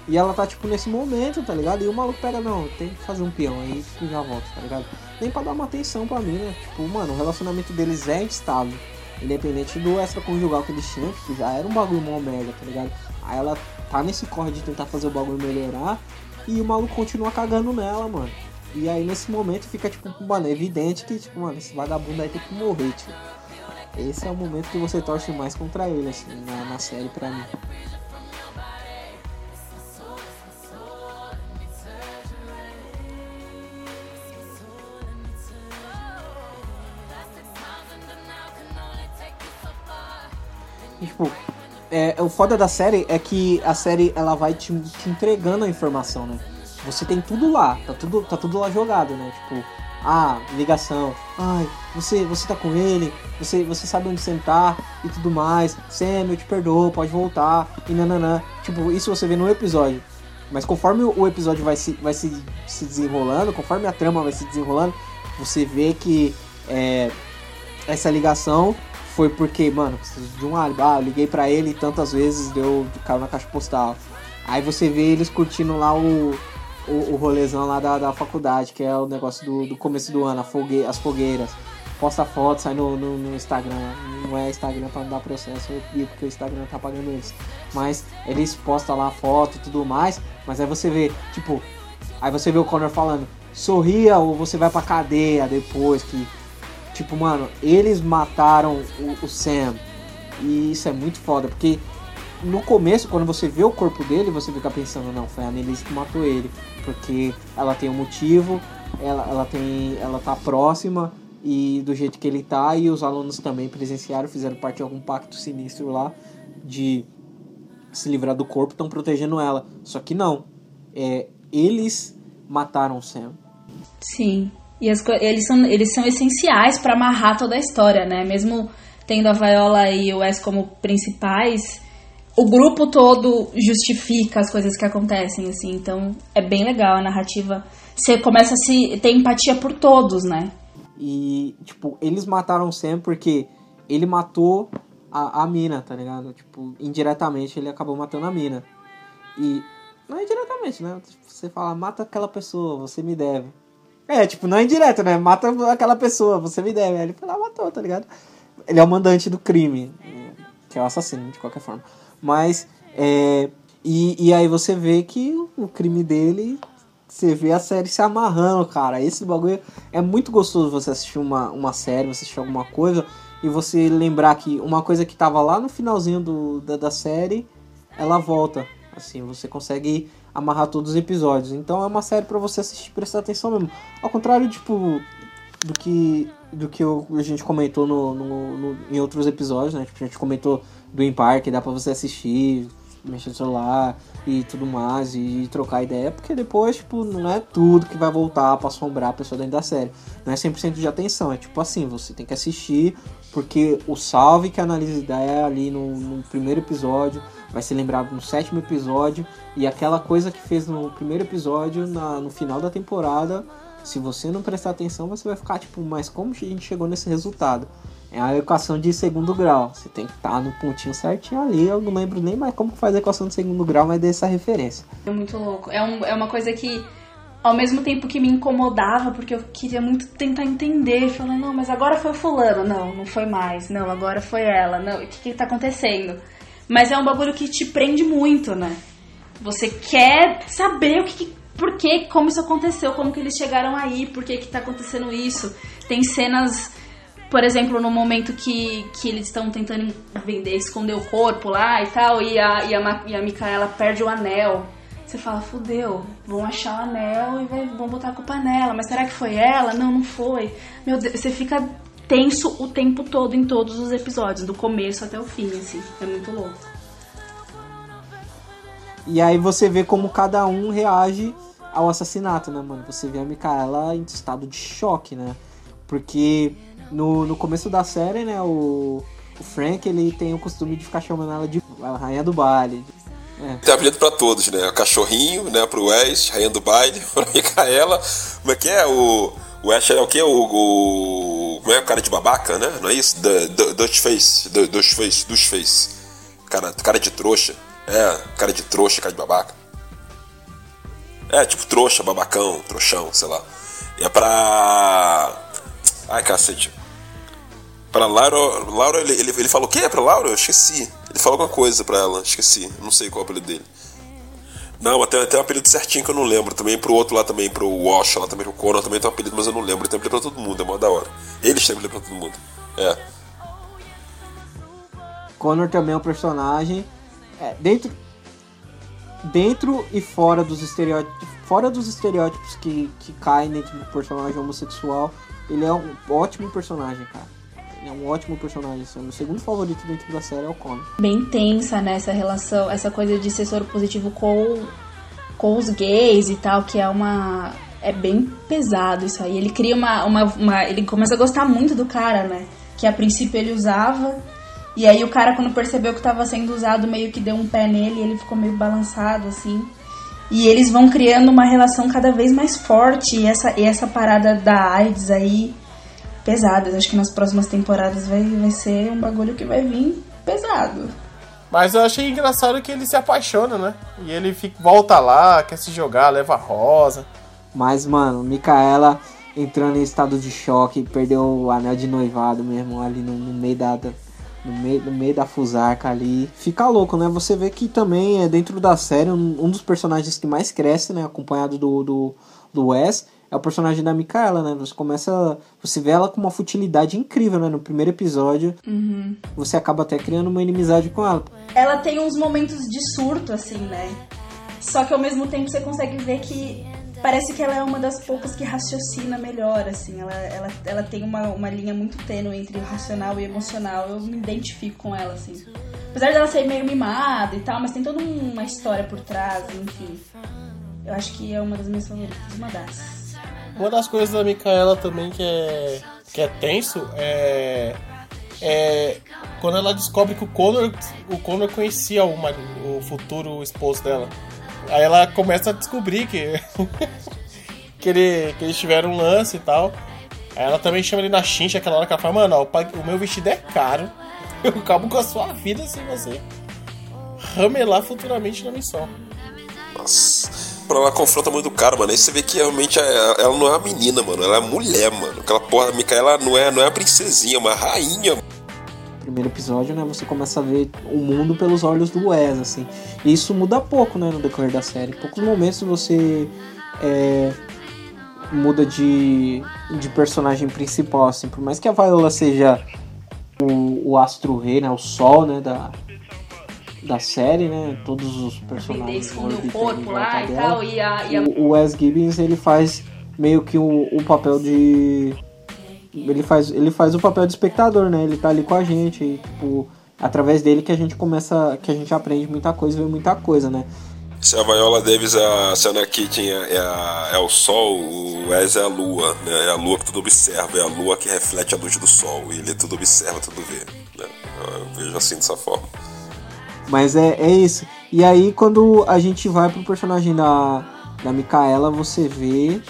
E ela tá, tipo, nesse momento, tá ligado? E o maluco pega, não, tem que fazer um peão aí e já volta, tá ligado? Nem pra dar uma atenção pra mim, né? Tipo, mano, o relacionamento deles é instável. Independente do extraconjugal que eles tinham, tipo, já era um bagulho mó merda, tá ligado? Aí ela tá nesse corre de tentar fazer o bagulho melhorar e o maluco continua cagando nela, mano. E aí nesse momento fica, tipo, mano, é evidente que, tipo, mano, esse vagabundo aí tem que morrer, tipo. Esse é o momento que você torce mais contra ele, assim, na, na série pra mim. E, tipo, é, o foda da série é que a série ela vai te, te entregando a informação, né? Você tem tudo lá, tá tudo, tá tudo lá jogado, né? Tipo, ah, ligação, ai, você, você tá com ele, você, você sabe onde sentar e tudo mais, Sam, eu te perdoo, pode voltar, e nananã. Tipo, isso você vê no episódio. Mas conforme o episódio vai se, vai se, se desenrolando, conforme a trama vai se desenrolando, você vê que é, essa ligação foi porque, mano, preciso de um álibi. Ah, eu liguei pra ele tantas vezes, deu caiu na caixa postal. Aí você vê eles curtindo lá o, o, o rolezão lá da, da faculdade, que é o negócio do, do começo do ano, fogue, as fogueiras. Posta foto, sai no, no, no, Instagram. Não é Instagram pra não dar processo, eu porque o Instagram tá pagando eles. Mas eles postam lá foto e tudo mais. Mas aí você vê, tipo, aí você vê o Connor falando, sorria ou você vai pra cadeia depois que Tipo, mano, eles mataram o, o, Sam. E isso é muito foda, porque no começo, quando você vê o corpo dele, você fica pensando, não, foi a Annelise que matou ele. Porque ela tem um motivo, ela, ela tem. ela tá próxima e do jeito que ele tá, e os alunos também presenciaram, fizeram parte de algum pacto sinistro lá de se livrar do corpo, estão protegendo ela. Só que não. É, eles mataram o Sam. Sim. E as, eles, são, eles são essenciais para amarrar toda a história, né? Mesmo tendo a Viola e o Wes como principais, o grupo todo justifica as coisas que acontecem, assim. Então é bem legal a narrativa. Você começa a se ter empatia por todos, né? E, tipo, eles mataram o Sam porque ele matou a, a mina, tá ligado? Tipo, indiretamente ele acabou matando a mina. E. Não é indiretamente, né? Você fala, mata aquela pessoa, você me deve. É, tipo, não é indireto, né? Mata aquela pessoa, você me deve. Aí ele foi lá matou, tá ligado? Ele é o mandante do crime, que é o assassino, de qualquer forma. Mas, é. E, e aí você vê que o crime dele. Você vê a série se amarrando, cara. Esse bagulho é muito gostoso você assistir uma, uma série, você assistir alguma coisa e você lembrar que uma coisa que tava lá no finalzinho do, da, da série, ela volta. Assim, você consegue amarrar todos os episódios. Então é uma série para você assistir e prestar atenção mesmo. Ao contrário, tipo, do que do que a gente comentou no, no, no, em outros episódios, né? Tipo, a gente comentou do Empire, que dá pra você assistir, mexer no celular e tudo mais, e trocar ideia, porque depois, tipo, não é tudo que vai voltar pra assombrar a pessoa dentro da série. Não é 100% de atenção, é tipo assim, você tem que assistir, porque o salve que a análise dá é ali no, no primeiro episódio, vai ser lembrado no sétimo episódio e aquela coisa que fez no primeiro episódio, na, no final da temporada, se você não prestar atenção, você vai ficar tipo, mas como a gente chegou nesse resultado? É a equação de segundo grau. Você tem que estar tá no pontinho certinho ali. Eu não lembro nem mais como faz a equação de segundo grau, mas dessa referência. É muito louco. É, um, é uma coisa que ao mesmo tempo que me incomodava, porque eu queria muito tentar entender, falando, não, mas agora foi o fulano, não, não foi mais, não, agora foi ela, não, o que que tá acontecendo? Mas é um bagulho que te prende muito, né? Você quer saber o que, que por que, como isso aconteceu, como que eles chegaram aí, por que que tá acontecendo isso. Tem cenas, por exemplo, no momento que, que eles estão tentando vender, esconder o corpo lá e tal, e a, e a, e a Micaela perde o anel. Você fala, fudeu, vão achar o anel e vai- vão botar a culpa nela. Mas será que foi ela? Não, não foi. Meu Deus, você fica tenso o tempo todo em todos os episódios, do começo até o fim, assim. É muito louco. E aí você vê como cada um reage ao assassinato, né, mano? Você vê a Micaela em estado de choque, né? Porque no, no começo da série, né, o, o Frank, ele tem o costume de ficar chamando ela de a rainha do baile. É. Tem apelido pra todos, né? O cachorrinho, né? Pro Wes, rainha do baile, (laughs) pra Micaela. Como é que é? O, o Ash é o quê? O, o. Como é o cara de babaca, né? Não é isso? Du- du- Dutch Face. Du- Dutch Face. Dutch Face. Cara, cara de trouxa. É, cara de trouxa, cara de babaca. É, tipo trouxa, babacão, trouxão, sei lá. É pra. Ai, cacete. Pra Laura. Laura, ele, ele, ele falou o quê pra Laura? Eu esqueci. Ele falou alguma coisa pra ela, esqueci. Não sei qual é o apelido dele. Não, mas tem, tem um apelido certinho que eu não lembro. Também pro outro lá também, pro Wash lá também, pro Conan também tem um apelido, mas eu não lembro. Ele tem apelido pra todo mundo, é mó da hora. Eles têm apelido pra todo mundo. É. Connor também é um personagem. é, dentro, dentro e fora dos estereótipos. Fora dos estereótipos que, que caem dentro do personagem homossexual, ele é um ótimo personagem, cara. É um ótimo personagem. Assim, o meu segundo favorito dentro da série é o Connor. bem tensa, né? Essa relação, essa coisa de ser soro positivo com, com os gays e tal, que é uma. É bem pesado isso aí. Ele cria uma, uma, uma- Ele começa a gostar muito do cara, né? Que a princípio ele usava. E aí o cara, quando percebeu que tava sendo usado, meio que deu um pé nele e ele ficou meio balançado, assim. E eles vão criando uma relação cada vez mais forte. E essa, e essa parada da AIDS aí pesada. Acho que nas próximas temporadas vai, vai ser um bagulho que vai vir pesado. Mas eu achei engraçado que ele se apaixona, né? E ele fica, volta lá, quer se jogar, leva a rosa. Mas, mano, Micaela entrando em estado de choque, perdeu o anel de noivado mesmo ali no, no meio da. da- No meio, no meio da fusarca ali. Fica louco, né? Você vê que também é dentro da série um, um dos personagens que mais cresce, né? Acompanhado do, do, do Wes. É o personagem da Micaela, né? Você começa. Você vê ela com uma futilidade incrível, né? No primeiro episódio. Uhum. Você acaba até criando uma inimizade com ela. Ela tem uns momentos de surto, assim, né? Só que ao mesmo tempo você consegue ver que parece que ela é uma das poucas que raciocina melhor, assim. Ela, ela, ela tem uma, uma linha muito tênue entre o racional e o emocional. Eu me identifico com ela, assim. Apesar dela ser meio mimada e tal, mas tem toda uma história por trás, enfim. Eu acho que é uma das minhas favoritas, uma das. Uma das coisas da Micaela também que é, que é tenso é, é quando ela descobre que o Connor, o Connor conhecia o, mari- o futuro esposo dela. Aí ela começa a descobrir que, (laughs) que, ele, que eles tiveram um lance e tal. Aí ela também chama ele na chincha aquela hora que ela fala, mano, ó, o meu vestido é caro. (laughs) Eu acabo com a sua vida se você ramelar futuramente na missão. Nossa. Pra ela confronta muito o cara, mano. Aí você vê que realmente é- ela não é uma menina, mano. Ela é mulher, mano. Aquela porra, a Micaela não é, não é a princesinha, é uma rainha. primeiro episódio, né, você começa a ver o mundo pelos olhos do Wes, assim. E isso muda pouco, né, no decorrer da série. Em poucos momentos você é, muda de, de personagem principal, assim. Por mais que a Viola seja o, o astro rei, né, o sol, né, da, da série, né, todos os Vender, personagens esconder o corpo lá e dela. tal, e a. E a... O, Wes Gibbons, ele faz meio que o, o papel de ele faz, ele faz o papel de espectador, né? Ele tá ali com a gente, e, tipo, através dele que a gente começa, que a gente aprende muita coisa, vê muita coisa, né? Se a Viola Davis, a, se a Anna Keating é, é, a- é o sol, o Wes é a lua, né? É a lua que tudo observa, é a lua que reflete a luz do sol. E ele tudo observa, tudo vê. Né? Eu vejo assim dessa forma. Mas é, é isso. E aí quando a gente vai pro personagem da, da Micaela, você vê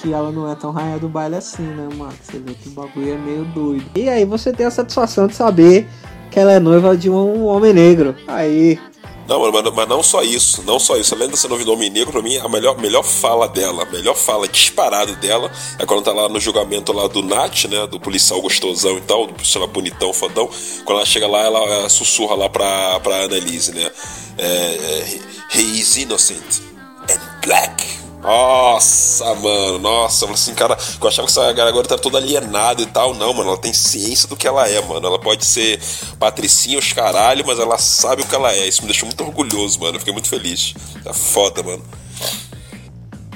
que ela não é tão rainha do baile assim, né, mano? Você vê que o bagulho é meio doido. E aí você tem a satisfação de saber que ela é noiva de um homem negro. Aí, Não, mas, mas- não só isso, não só isso. Além de ser novidade homem negro, pra mim, a melhor, melhor fala dela, a melhor fala disparado dela é quando tá lá no julgamento lá do Nat, né? Do policial gostosão e tal, do policial bonitão, fodão. Quando ela chega lá, ela eh, sussurra lá pra, pra Annalise, né? É, é, he is innocent and black. Nossa, mano, nossa, falei assim, cara, eu achava que essa garota era toda alienada e tal. Não, mano, ela tem ciência do que ela é, mano. Ela pode ser patricinha os caralho, mas ela sabe o que ela é. Isso me deixou muito orgulhoso, mano. Eu fiquei muito feliz. É foda, mano.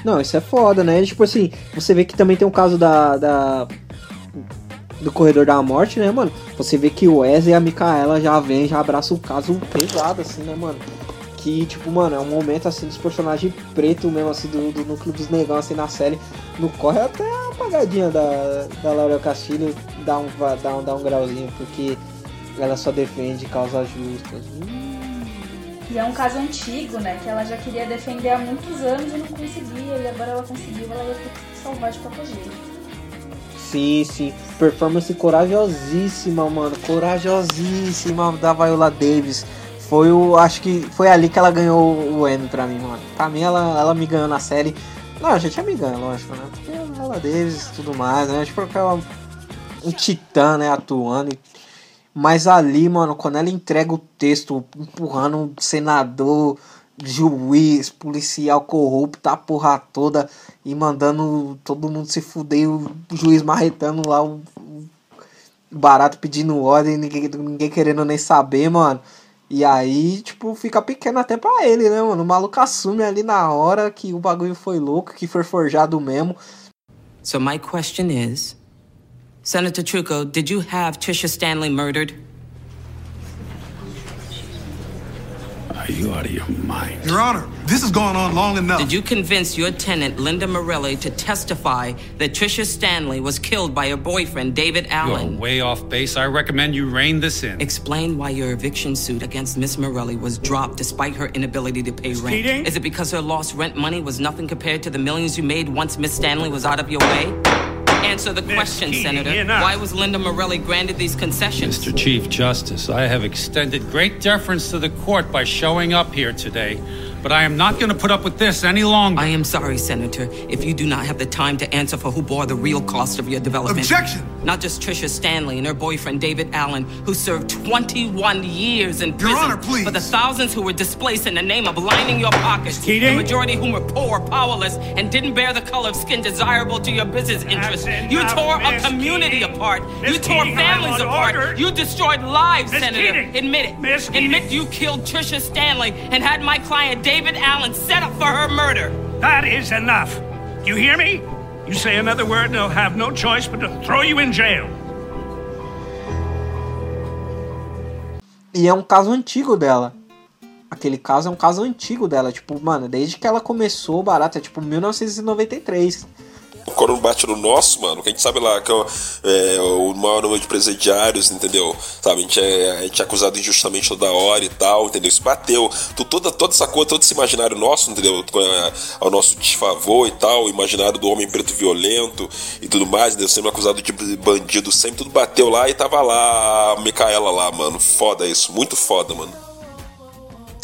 Não, isso é foda, né? Tipo assim, você vê que também tem um caso da. da- do Corredor da Morte, né, mano? Você vê que o Wesley e a Micaela já vem, já abraça o caso pesado, assim, né, mano? Que, tipo, mano, é um momento, assim, dos personagens preto mesmo, assim, do, do núcleo dos negão, assim, na série. No corre até a apagadinha da, da Laura Castilho dá um, dá, um, dá um grauzinho, porque ela só defende causas justas. E é um caso antigo, né? Que ela já queria defender há muitos anos e não conseguia. E agora ela conseguiu, ela ia ter que salvar de qualquer jeito. Sim, sim. Performance corajosíssima, mano. Corajosíssima da Viola Davis. Foi o. Acho que foi ali que ela ganhou o Emmy pra mim, mano. Pra mim, ela, ela me ganhou na série. Não, já tinha me ganho, lógico, né? Porque a Viola Davis e tudo mais, né? Tipo, aquela. Um titã, né? Atuando. Mas ali, mano, quando ela entrega o texto, empurrando um senador, juiz, policial corrupto, a porra toda, e mandando todo mundo se fuder, o juiz marretando lá, o, o barato pedindo ordem, ninguém, ninguém querendo nem saber, mano. E aí, tipo, fica pequeno até pra ele, né, mano? O maluco assume ali na hora que o bagulho foi louco, que foi forjado mesmo. So my question is, Senator Truco, did you have Trisha Stanley murdered? Are you out of your mind? Your Honor, this has gone on long enough. Did you convince your tenant, Linda Morelli, to testify that Trisha Stanley was killed by her boyfriend, David Allen? You're Allen? way off base. I recommend you rein this in. Explain why your eviction suit against Miss Morelli was dropped despite her inability to pay rent. Keating? Is it because her lost rent money was nothing compared to the millions you made once Miss Stanley was out of your way? Answer the question, Keating, Senator. enough. Why was Linda Morelli granted these concessions? Mr. Chief Justice, I have extended great deference to the court by showing up here today, but I am not going to put up with this any longer. I am sorry, Senator, if you do not have the time to answer for who bore the real cost of your development. Objection! Not just Trisha Stanley and her boyfriend David Allen, who served 21 years in prison Honor, please. for the thousands who were displaced in the name of lining your pockets. Keating? The majority whom were poor, powerless, and didn't bear the color of skin desirable to your business interests. You tore a community Keating. apart. Miss you tore Keating, families apart. order. You destroyed lives, Miss Senator. Keating. Admit it. Miss Admit you killed Trisha Stanley and had my client David Allen set up for her murder. That is enough. Do you hear me? You say another word, and I'll have no choice but to throw you in jail. E é um caso antigo dela. Aquele caso é um caso antigo dela. Tipo, mano, desde que ela começou o barato, é tipo 1993. Quando bate no nosso, mano, que a gente sabe lá que é, o maior número de presidiários, entendeu? Sabe, a gente, é, a gente é acusado injustamente toda hora e tal, entendeu? Isso bateu. Tu, toda, toda essa coisa, todo esse imaginário nosso, entendeu? É, ao nosso desfavor e tal, o imaginário do homem preto violento e tudo mais, entendeu? Sendo acusado de bandido sempre, tudo bateu lá e tava lá a Micaela lá, mano. Foda isso, muito foda, mano.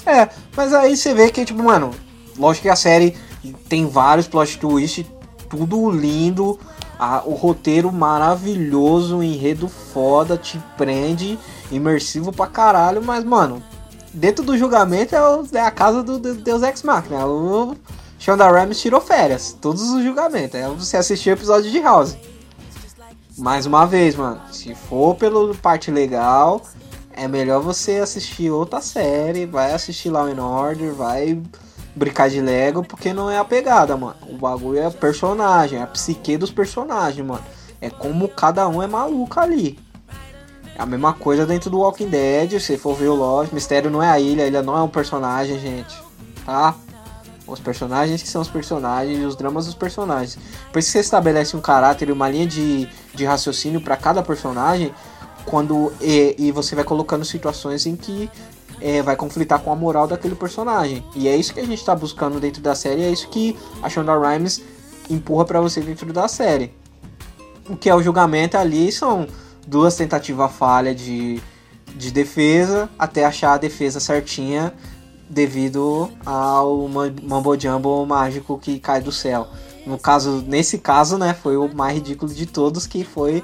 É, mas aí você vê que, tipo, mano, lógico que a série tem vários plot twists, tudo lindo, a- o roteiro maravilhoso, o enredo foda, te prende, imersivo pra caralho, mas, mano, dentro do julgamento é, o- é a casa do, do Deus Ex Machina. O Shonda Rhimes tirou férias, todos os julgamentos. É você assistir o episódio de House. Mais uma vez, mano, se for pelo parte legal, é melhor você assistir outra série, vai assistir Law and Order, vai brincar de Lego, porque não é a pegada, mano. O bagulho é personagem, é a psique dos personagens, mano. É como cada um é maluco ali. É a mesma coisa dentro do Walking Dead, se for ver o Lost, Mistério não é a ilha, a ilha não é um personagem, gente. Tá? Os personagens que são os personagens e os dramas dos personagens. Por isso que você estabelece um caráter e uma linha de, de raciocínio para cada personagem quando e, e você vai colocando situações em que é, vai conflitar com a moral daquele personagem. E é isso que a gente tá buscando dentro da série, é isso que a Shonda Rhimes empurra para você dentro da série. O que é o julgamento ali são duas tentativas falhas de, de defesa até achar a defesa certinha devido ao ma- Mambo Jumbo mágico que cai do céu. No caso, nesse caso, né, foi o mais ridículo de todos, que foi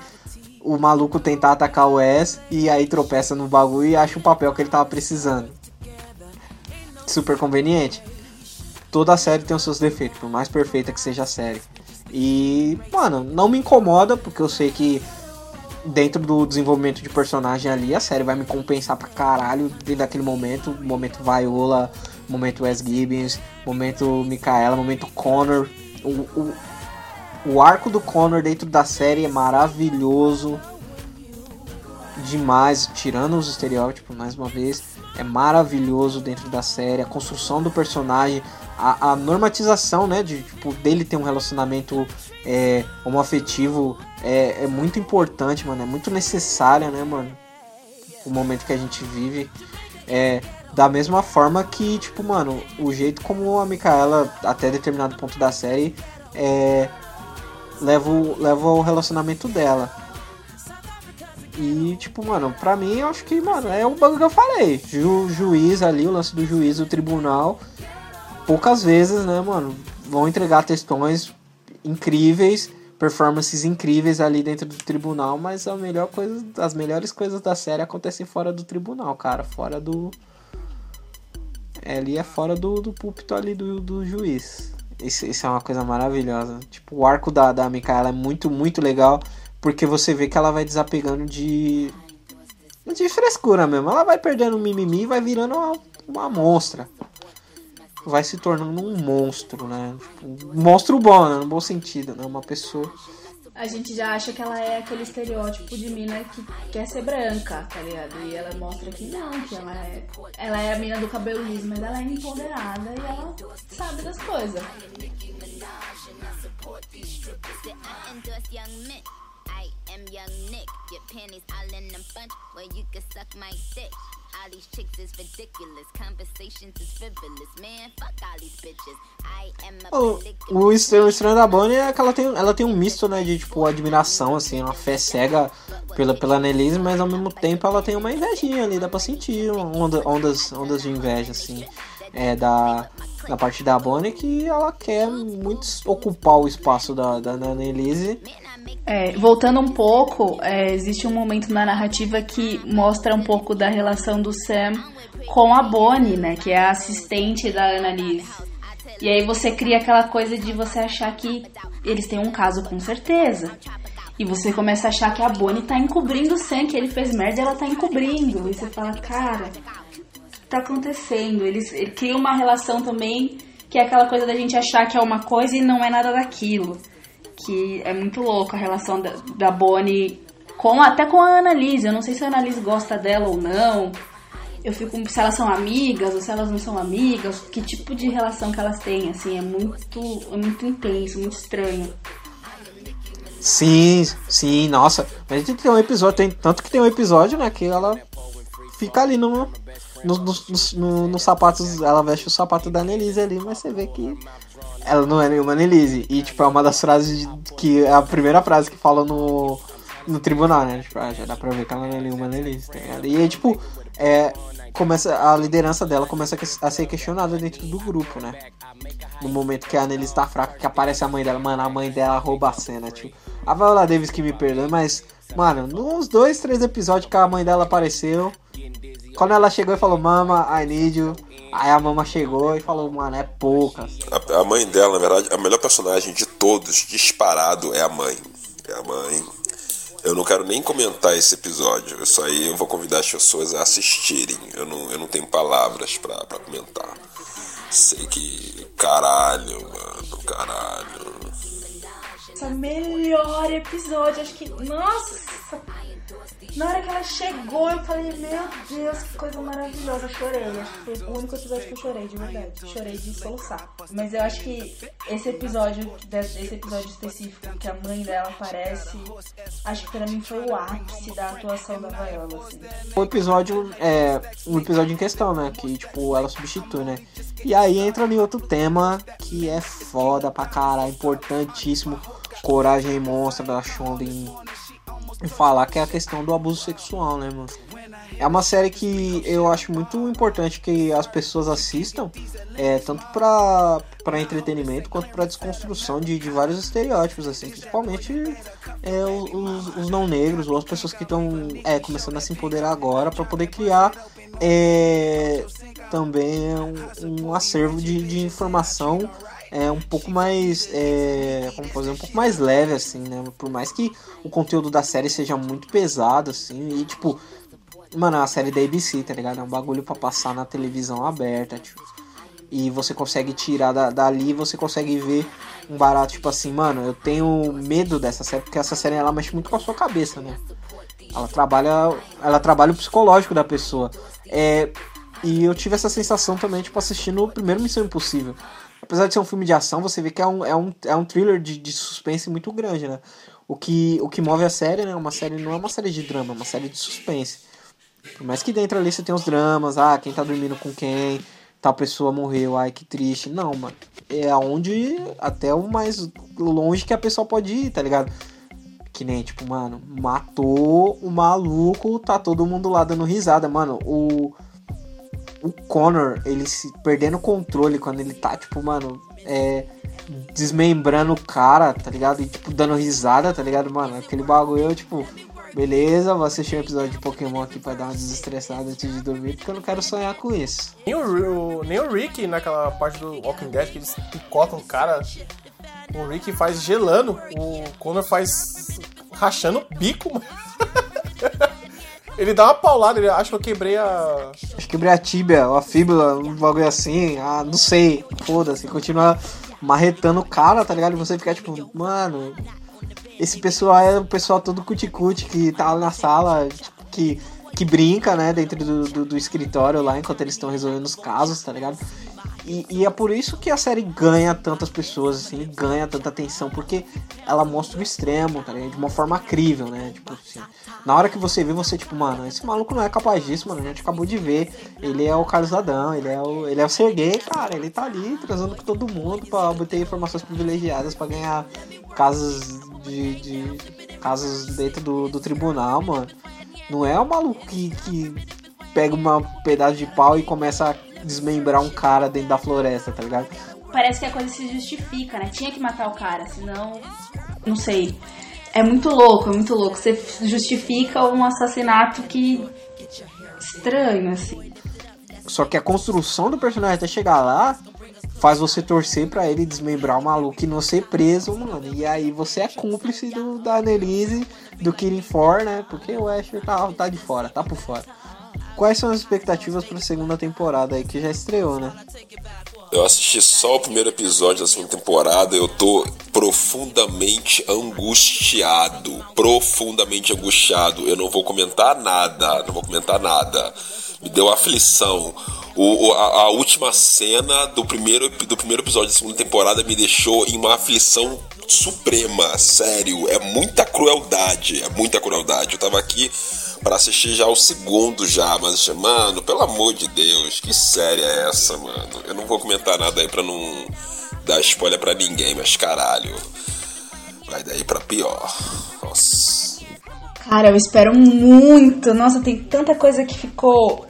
o maluco tentar atacar o Wes e aí tropeça no bagulho e acha o papel que ele tava precisando. Super conveniente. Toda série tem os seus defeitos, por mais perfeita que seja a série. E, mano, não me incomoda, porque eu sei que dentro do desenvolvimento de personagem ali, a série vai me compensar pra caralho dentro daquele momento. Momento Viola, momento Wes Gibbons, momento Micaela, momento Connor. O, o, o arco do Connor dentro da série é maravilhoso. Demais, tirando os estereótipos mais uma vez. É maravilhoso dentro da série. A construção do personagem, a, a normatização, né? De, tipo, dele ter um relacionamento é, homoafetivo é, é muito importante, mano. É muito necessária, né, mano? O momento que a gente vive. É, da mesma forma que, tipo, mano, o jeito como a Micaela, até determinado ponto da série, é, leva, o, leva o relacionamento dela. E, tipo, mano, pra mim, eu acho que, mano, é o bagulho que eu falei. Ju, juiz ali, o lance do juiz, o tribunal. Poucas vezes, né, mano, vão entregar textões incríveis, performances incríveis ali dentro do tribunal, mas a melhor coisa, as melhores coisas da série acontecem fora do tribunal, cara. Fora do. É, ali é fora do, do púlpito ali do, do juiz. Isso, isso é uma coisa maravilhosa. Tipo, o arco da, da Micaela é muito, muito legal. Porque você vê que ela vai desapegando de. de frescura mesmo. Ela vai perdendo o mimimi e vai virando uma, uma monstra. Vai se tornando um monstro, né? Um monstro bom, né? No bom sentido, né? Uma pessoa. A gente já acha que ela é aquele estereótipo de mina que quer ser branca, tá ligado? E ela mostra que não, que ela é. Ela é a mina do cabelo liso, mas ela é empoderada e ela sabe das coisas. I am young Nick. Your panties all in a bunch where you can suck my dick. All these chicks is ridiculous. Conversations is frivolous. Man, fuck all these bitches. I am a O, o estranho, o estranho da Bonnie é que ela tem, ela tem um misto, né, de tipo admiração, assim, uma fé cega pela, pela Annelise, mas ao mesmo tempo ela tem uma invejinha ali, dá pra sentir onda, ondas, ondas de inveja, assim, é, da, da parte da Bonnie, que ela quer muito ocupar o espaço da, da, da Annelise. É, voltando um pouco, é, existe um momento na narrativa que mostra um pouco da relação do Sam com a Bonnie, né? Que é a assistente da Annalise. E aí você cria aquela coisa de você achar que eles têm um caso com certeza. E você começa a achar que a Bonnie tá encobrindo o Sam, que ele fez merda e ela tá encobrindo. E você fala, cara, o que tá acontecendo? Eles, ele cria uma relação também que é aquela coisa da gente achar que é uma coisa e não é nada daquilo. Que é muito louco a relação da, da Bonnie com até com a Annalise. Eu não sei se a Annalise gosta dela ou não. Eu fico se elas são amigas ou se elas não são amigas, que tipo de relação que elas têm, assim, é muito, é muito intenso, muito estranho. Sim, sim, nossa. Mas a gente tem um episódio, tem, tanto que tem um episódio, né, que ela fica ali no, no, no, no, no sapatos, ela veste o sapato da Annelise ali, mas você vê que ela não é nenhuma Annelise. E, tipo, é uma das frases que é a primeira frase que fala no, no tribunal, né? Tipo, ah, já dá pra ver que ela não é nenhuma Annelise, tá ligado? E tipo, é, começa, a liderança dela começa a ser questionada dentro do grupo, né? No momento que a Annelise tá fraca, que aparece a mãe dela, mano, a mãe dela rouba a cena, tipo. A Viola Davis que me perdoe, mas, mano, nos dois, três episódios que a mãe dela apareceu, quando ela chegou e falou, mama, I need you, aí a mama chegou e falou, mano, é poucas. A, a mãe dela, na verdade, a melhor personagem de todos, disparado, é a mãe. É a mãe. Eu não quero nem comentar esse episódio. Isso aí eu vou convidar as pessoas a assistirem. Eu não, eu não tenho palavras pra, pra comentar. Sei que. Caralho, mano, caralho. Esse é o melhor episódio, acho que. Nossa! Na hora que ela chegou, eu falei, meu Deus, que coisa maravilhosa. Chorei. Acho que foi o único episódio que eu chorei, de verdade. Chorei de soluçar. Mas eu acho que esse episódio, esse episódio específico, que a mãe dela aparece, acho que pra mim foi o ápice da atuação da Viola, assim. O episódio é um episódio em questão, né? Que, tipo, ela substitui, né? E aí entra em outro tema que é foda pra caralho, importantíssimo. Coragem monstra da Shonda em, em falar que é a questão do abuso sexual, né, mano? é uma série que eu acho muito importante que as pessoas assistam, é, tanto pra entretenimento quanto pra desconstrução de, de vários estereótipos, assim, principalmente é, os, os não negros ou as pessoas que estão é, começando a se empoderar agora para poder criar é, também um, um acervo de, de informação é um pouco mais é, como fazer um pouco mais leve assim né? Por mais que o conteúdo da série seja muito pesado assim e tipo mano é uma série da ABC tá ligado? É um bagulho para passar na televisão aberta tipo e você consegue tirar da, dali você consegue ver um barato tipo assim mano eu tenho medo dessa série porque essa série ela mexe muito com a sua cabeça né? Ela trabalha ela trabalha o psicológico da pessoa. É, e eu tive essa sensação também, tipo, assistindo o primeiro Missão Impossível. Apesar de ser um filme de ação, você vê que é um, é um, é um thriller de, de suspense muito grande, né? O que, o que move a série, né? Uma série não é uma série de drama, é uma série de suspense. Por mais que dentro ali você tem os dramas, ah, quem tá dormindo com quem, tal pessoa morreu, ai que triste. Não, mano. É onde até o mais longe que a pessoa pode ir, tá ligado? Que nem, tipo, mano, matou o maluco, tá todo mundo lá dando risada. Mano, o o Connor, ele se perdendo o controle quando ele tá, tipo, mano, é, desmembrando o cara, tá ligado? E, tipo, dando risada, tá ligado, mano? Aquele bagulho, eu, tipo, beleza, vou assistir um episódio de Pokémon aqui pra dar uma desestressada antes de dormir, porque eu não quero sonhar com isso. Nem o, nem o Rick, naquela parte do Walking Dead, que eles picotam o cara, o Rick faz gelando, o Connor faz rachando o bico, mano. (laughs) Ele dá uma paulada, ele acha que eu quebrei a. Acho que quebrei a tíbia, ou a fíbula, um bagulho assim. Ah, não sei. Foda-se. Continua marretando o cara, tá ligado? E você fica tipo, mano. Esse pessoal é o pessoal todo cuticute que tá na sala, que, que brinca, né, dentro do, do, do escritório lá enquanto eles estão resolvendo os casos, tá ligado? E, e, é por isso que a série ganha tantas pessoas, assim, ganha tanta atenção, porque ela mostra o extremo, tá ligado? De uma forma crível, né? Tipo assim, na hora que você vê, você, tipo, mano, esse maluco não é capaz disso, mano. A gente acabou de ver. Ele é o Carlos Adão, ele é o, ele é o Serguei, cara. Ele tá ali transando com todo mundo pra obter informações privilegiadas, pra ganhar casos de. de casos dentro do, do tribunal, mano. Não é o maluco que, que pega um pedaço de pau e começa a desmembrar um cara dentro da floresta, tá ligado? Parece que a coisa se justifica, né? Tinha que matar o cara, senão. Não sei. É muito louco, é muito louco. Você justifica um assassinato que. estranho, assim. Só que a construção do personagem até chegar lá faz você torcer para ele desmembrar o maluco e não ser preso, mano. E aí você é cúmplice do, da Annelise, do Killing For, né? Porque o Asher tá, tá de fora, tá por fora. Quais são as expectativas para a segunda temporada aí que já estreou, né? Eu assisti só o primeiro episódio da segunda temporada, eu tô profundamente angustiado, profundamente angustiado. Eu não vou comentar nada, não vou comentar nada. Me deu aflição. O, a, a, última cena do primeiro, do primeiro episódio da segunda temporada me deixou em uma aflição suprema, sério. É muita crueldade, é muita crueldade. Eu tava aqui para assistir já o segundo já, mas mano, pelo amor de Deus, que série é essa, mano? Eu não vou comentar nada aí para não dar spoiler para ninguém, mas caralho. Vai daí para pior. Nossa. Cara, eu espero muito. Nossa, tem tanta coisa que ficou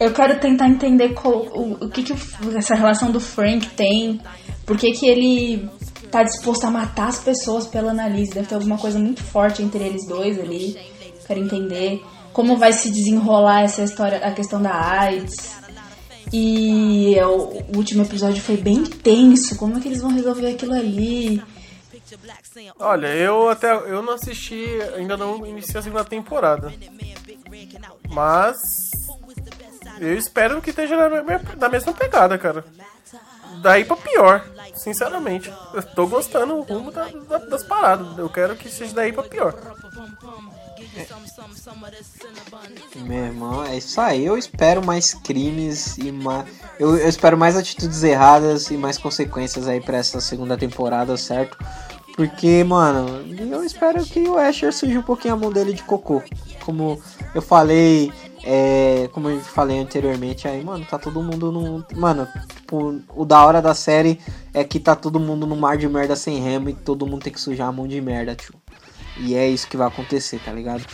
eu quero tentar entender qual, o, o que, que essa relação do Frank tem, por que, que ele tá disposto a matar as pessoas pela Annalise. Deve ter alguma coisa muito forte entre eles dois ali. Quero entender como vai se desenrolar essa história, a questão da AIDS. E o, último episódio foi bem tenso. Como é que eles vão resolver aquilo ali? Olha, eu até eu não assisti, ainda não iniciei a segunda temporada. Mas eu espero que esteja na mesma pegada, cara. Daí pra pior, sinceramente. Eu tô gostando o rumo da, da, das paradas. Eu quero que seja daí pra pior. Meu irmão, é isso aí. Eu espero mais crimes e mais. Eu, eu espero mais atitudes erradas e mais consequências aí pra essa segunda temporada, certo? Porque, mano, eu espero que o Asher suja um pouquinho a mão dele de cocô. Como eu falei, é, como eu falei anteriormente, aí, mano, tá todo mundo no. Mano, tipo, o da hora da série é que tá todo mundo no mar de merda sem remo e todo mundo tem que sujar a mão de merda, tio. E é isso que vai acontecer, tá ligado?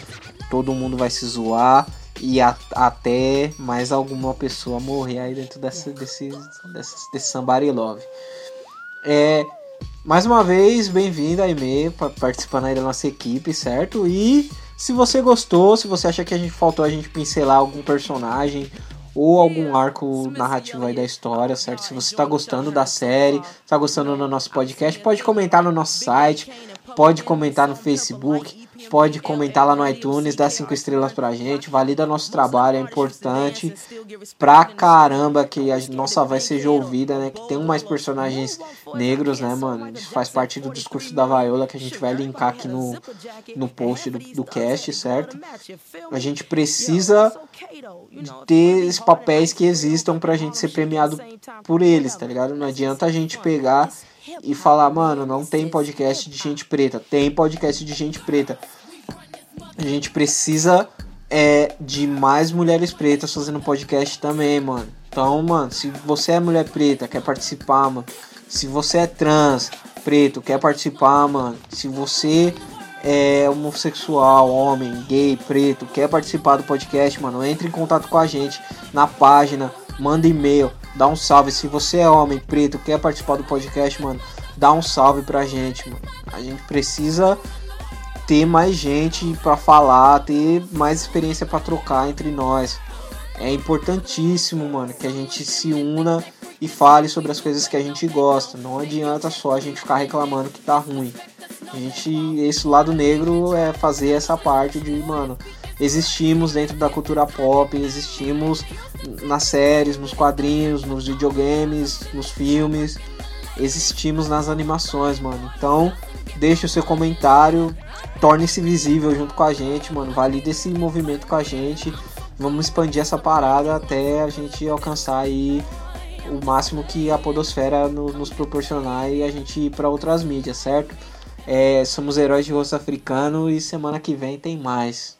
Todo mundo vai se zoar e a- até mais alguma pessoa morrer aí dentro dessa, desse, desse, desse Somebody Love. É, mais uma vez, bem-vindo, pa- participando aí da nossa equipe, certo? E se você gostou, se você acha que a gente faltou a gente pincelar algum personagem ou algum arco narrativo aí da história, certo? Se você está gostando da série, está gostando do nosso podcast, pode comentar no nosso site, pode comentar no Facebook, pode comentar lá no iTunes, dá cinco estrelas pra gente, valida nosso trabalho, é importante pra caramba que a nossa voz seja ouvida, né? Que tenham mais personagens negros, né, mano? Isso faz parte do discurso da Viola que a gente vai linkar aqui no, no post do, do cast, certo? A gente precisa ter esses papéis que existam pra gente ser premiado por eles, tá ligado? Não adianta a gente pegar e falar, mano, não tem podcast de gente preta. Tem podcast de gente preta. A gente precisa é, de mais mulheres pretas fazendo podcast também, mano. Então, mano, se você é mulher preta, quer participar, mano. Se você é trans, preto, quer participar, mano. Se você é homossexual, homem, gay, preto, quer participar do podcast, mano, entre em contato com a gente na página, manda e-mail, dá um salve. Se você é homem, preto, quer participar do podcast, mano, dá um salve pra gente, mano. A gente precisa ter mais gente pra falar, ter mais experiência pra trocar entre nós. É importantíssimo, mano, que a gente se una e fale sobre as coisas que a gente gosta. Não adianta só a gente ficar reclamando que tá ruim. A gente, esse lado negro é fazer essa parte de, mano, existimos dentro da cultura pop, existimos nas séries, nos quadrinhos, nos videogames, nos filmes, existimos nas animações, mano. Então, deixe o seu comentário, torne-se visível junto com a gente, mano. Valide esse movimento com a gente. Vamos expandir essa parada até a gente alcançar aí o máximo que a podosfera no- nos proporcionar e a gente ir para outras mídias, certo? É, somos heróis de rosto africano e semana que vem tem mais.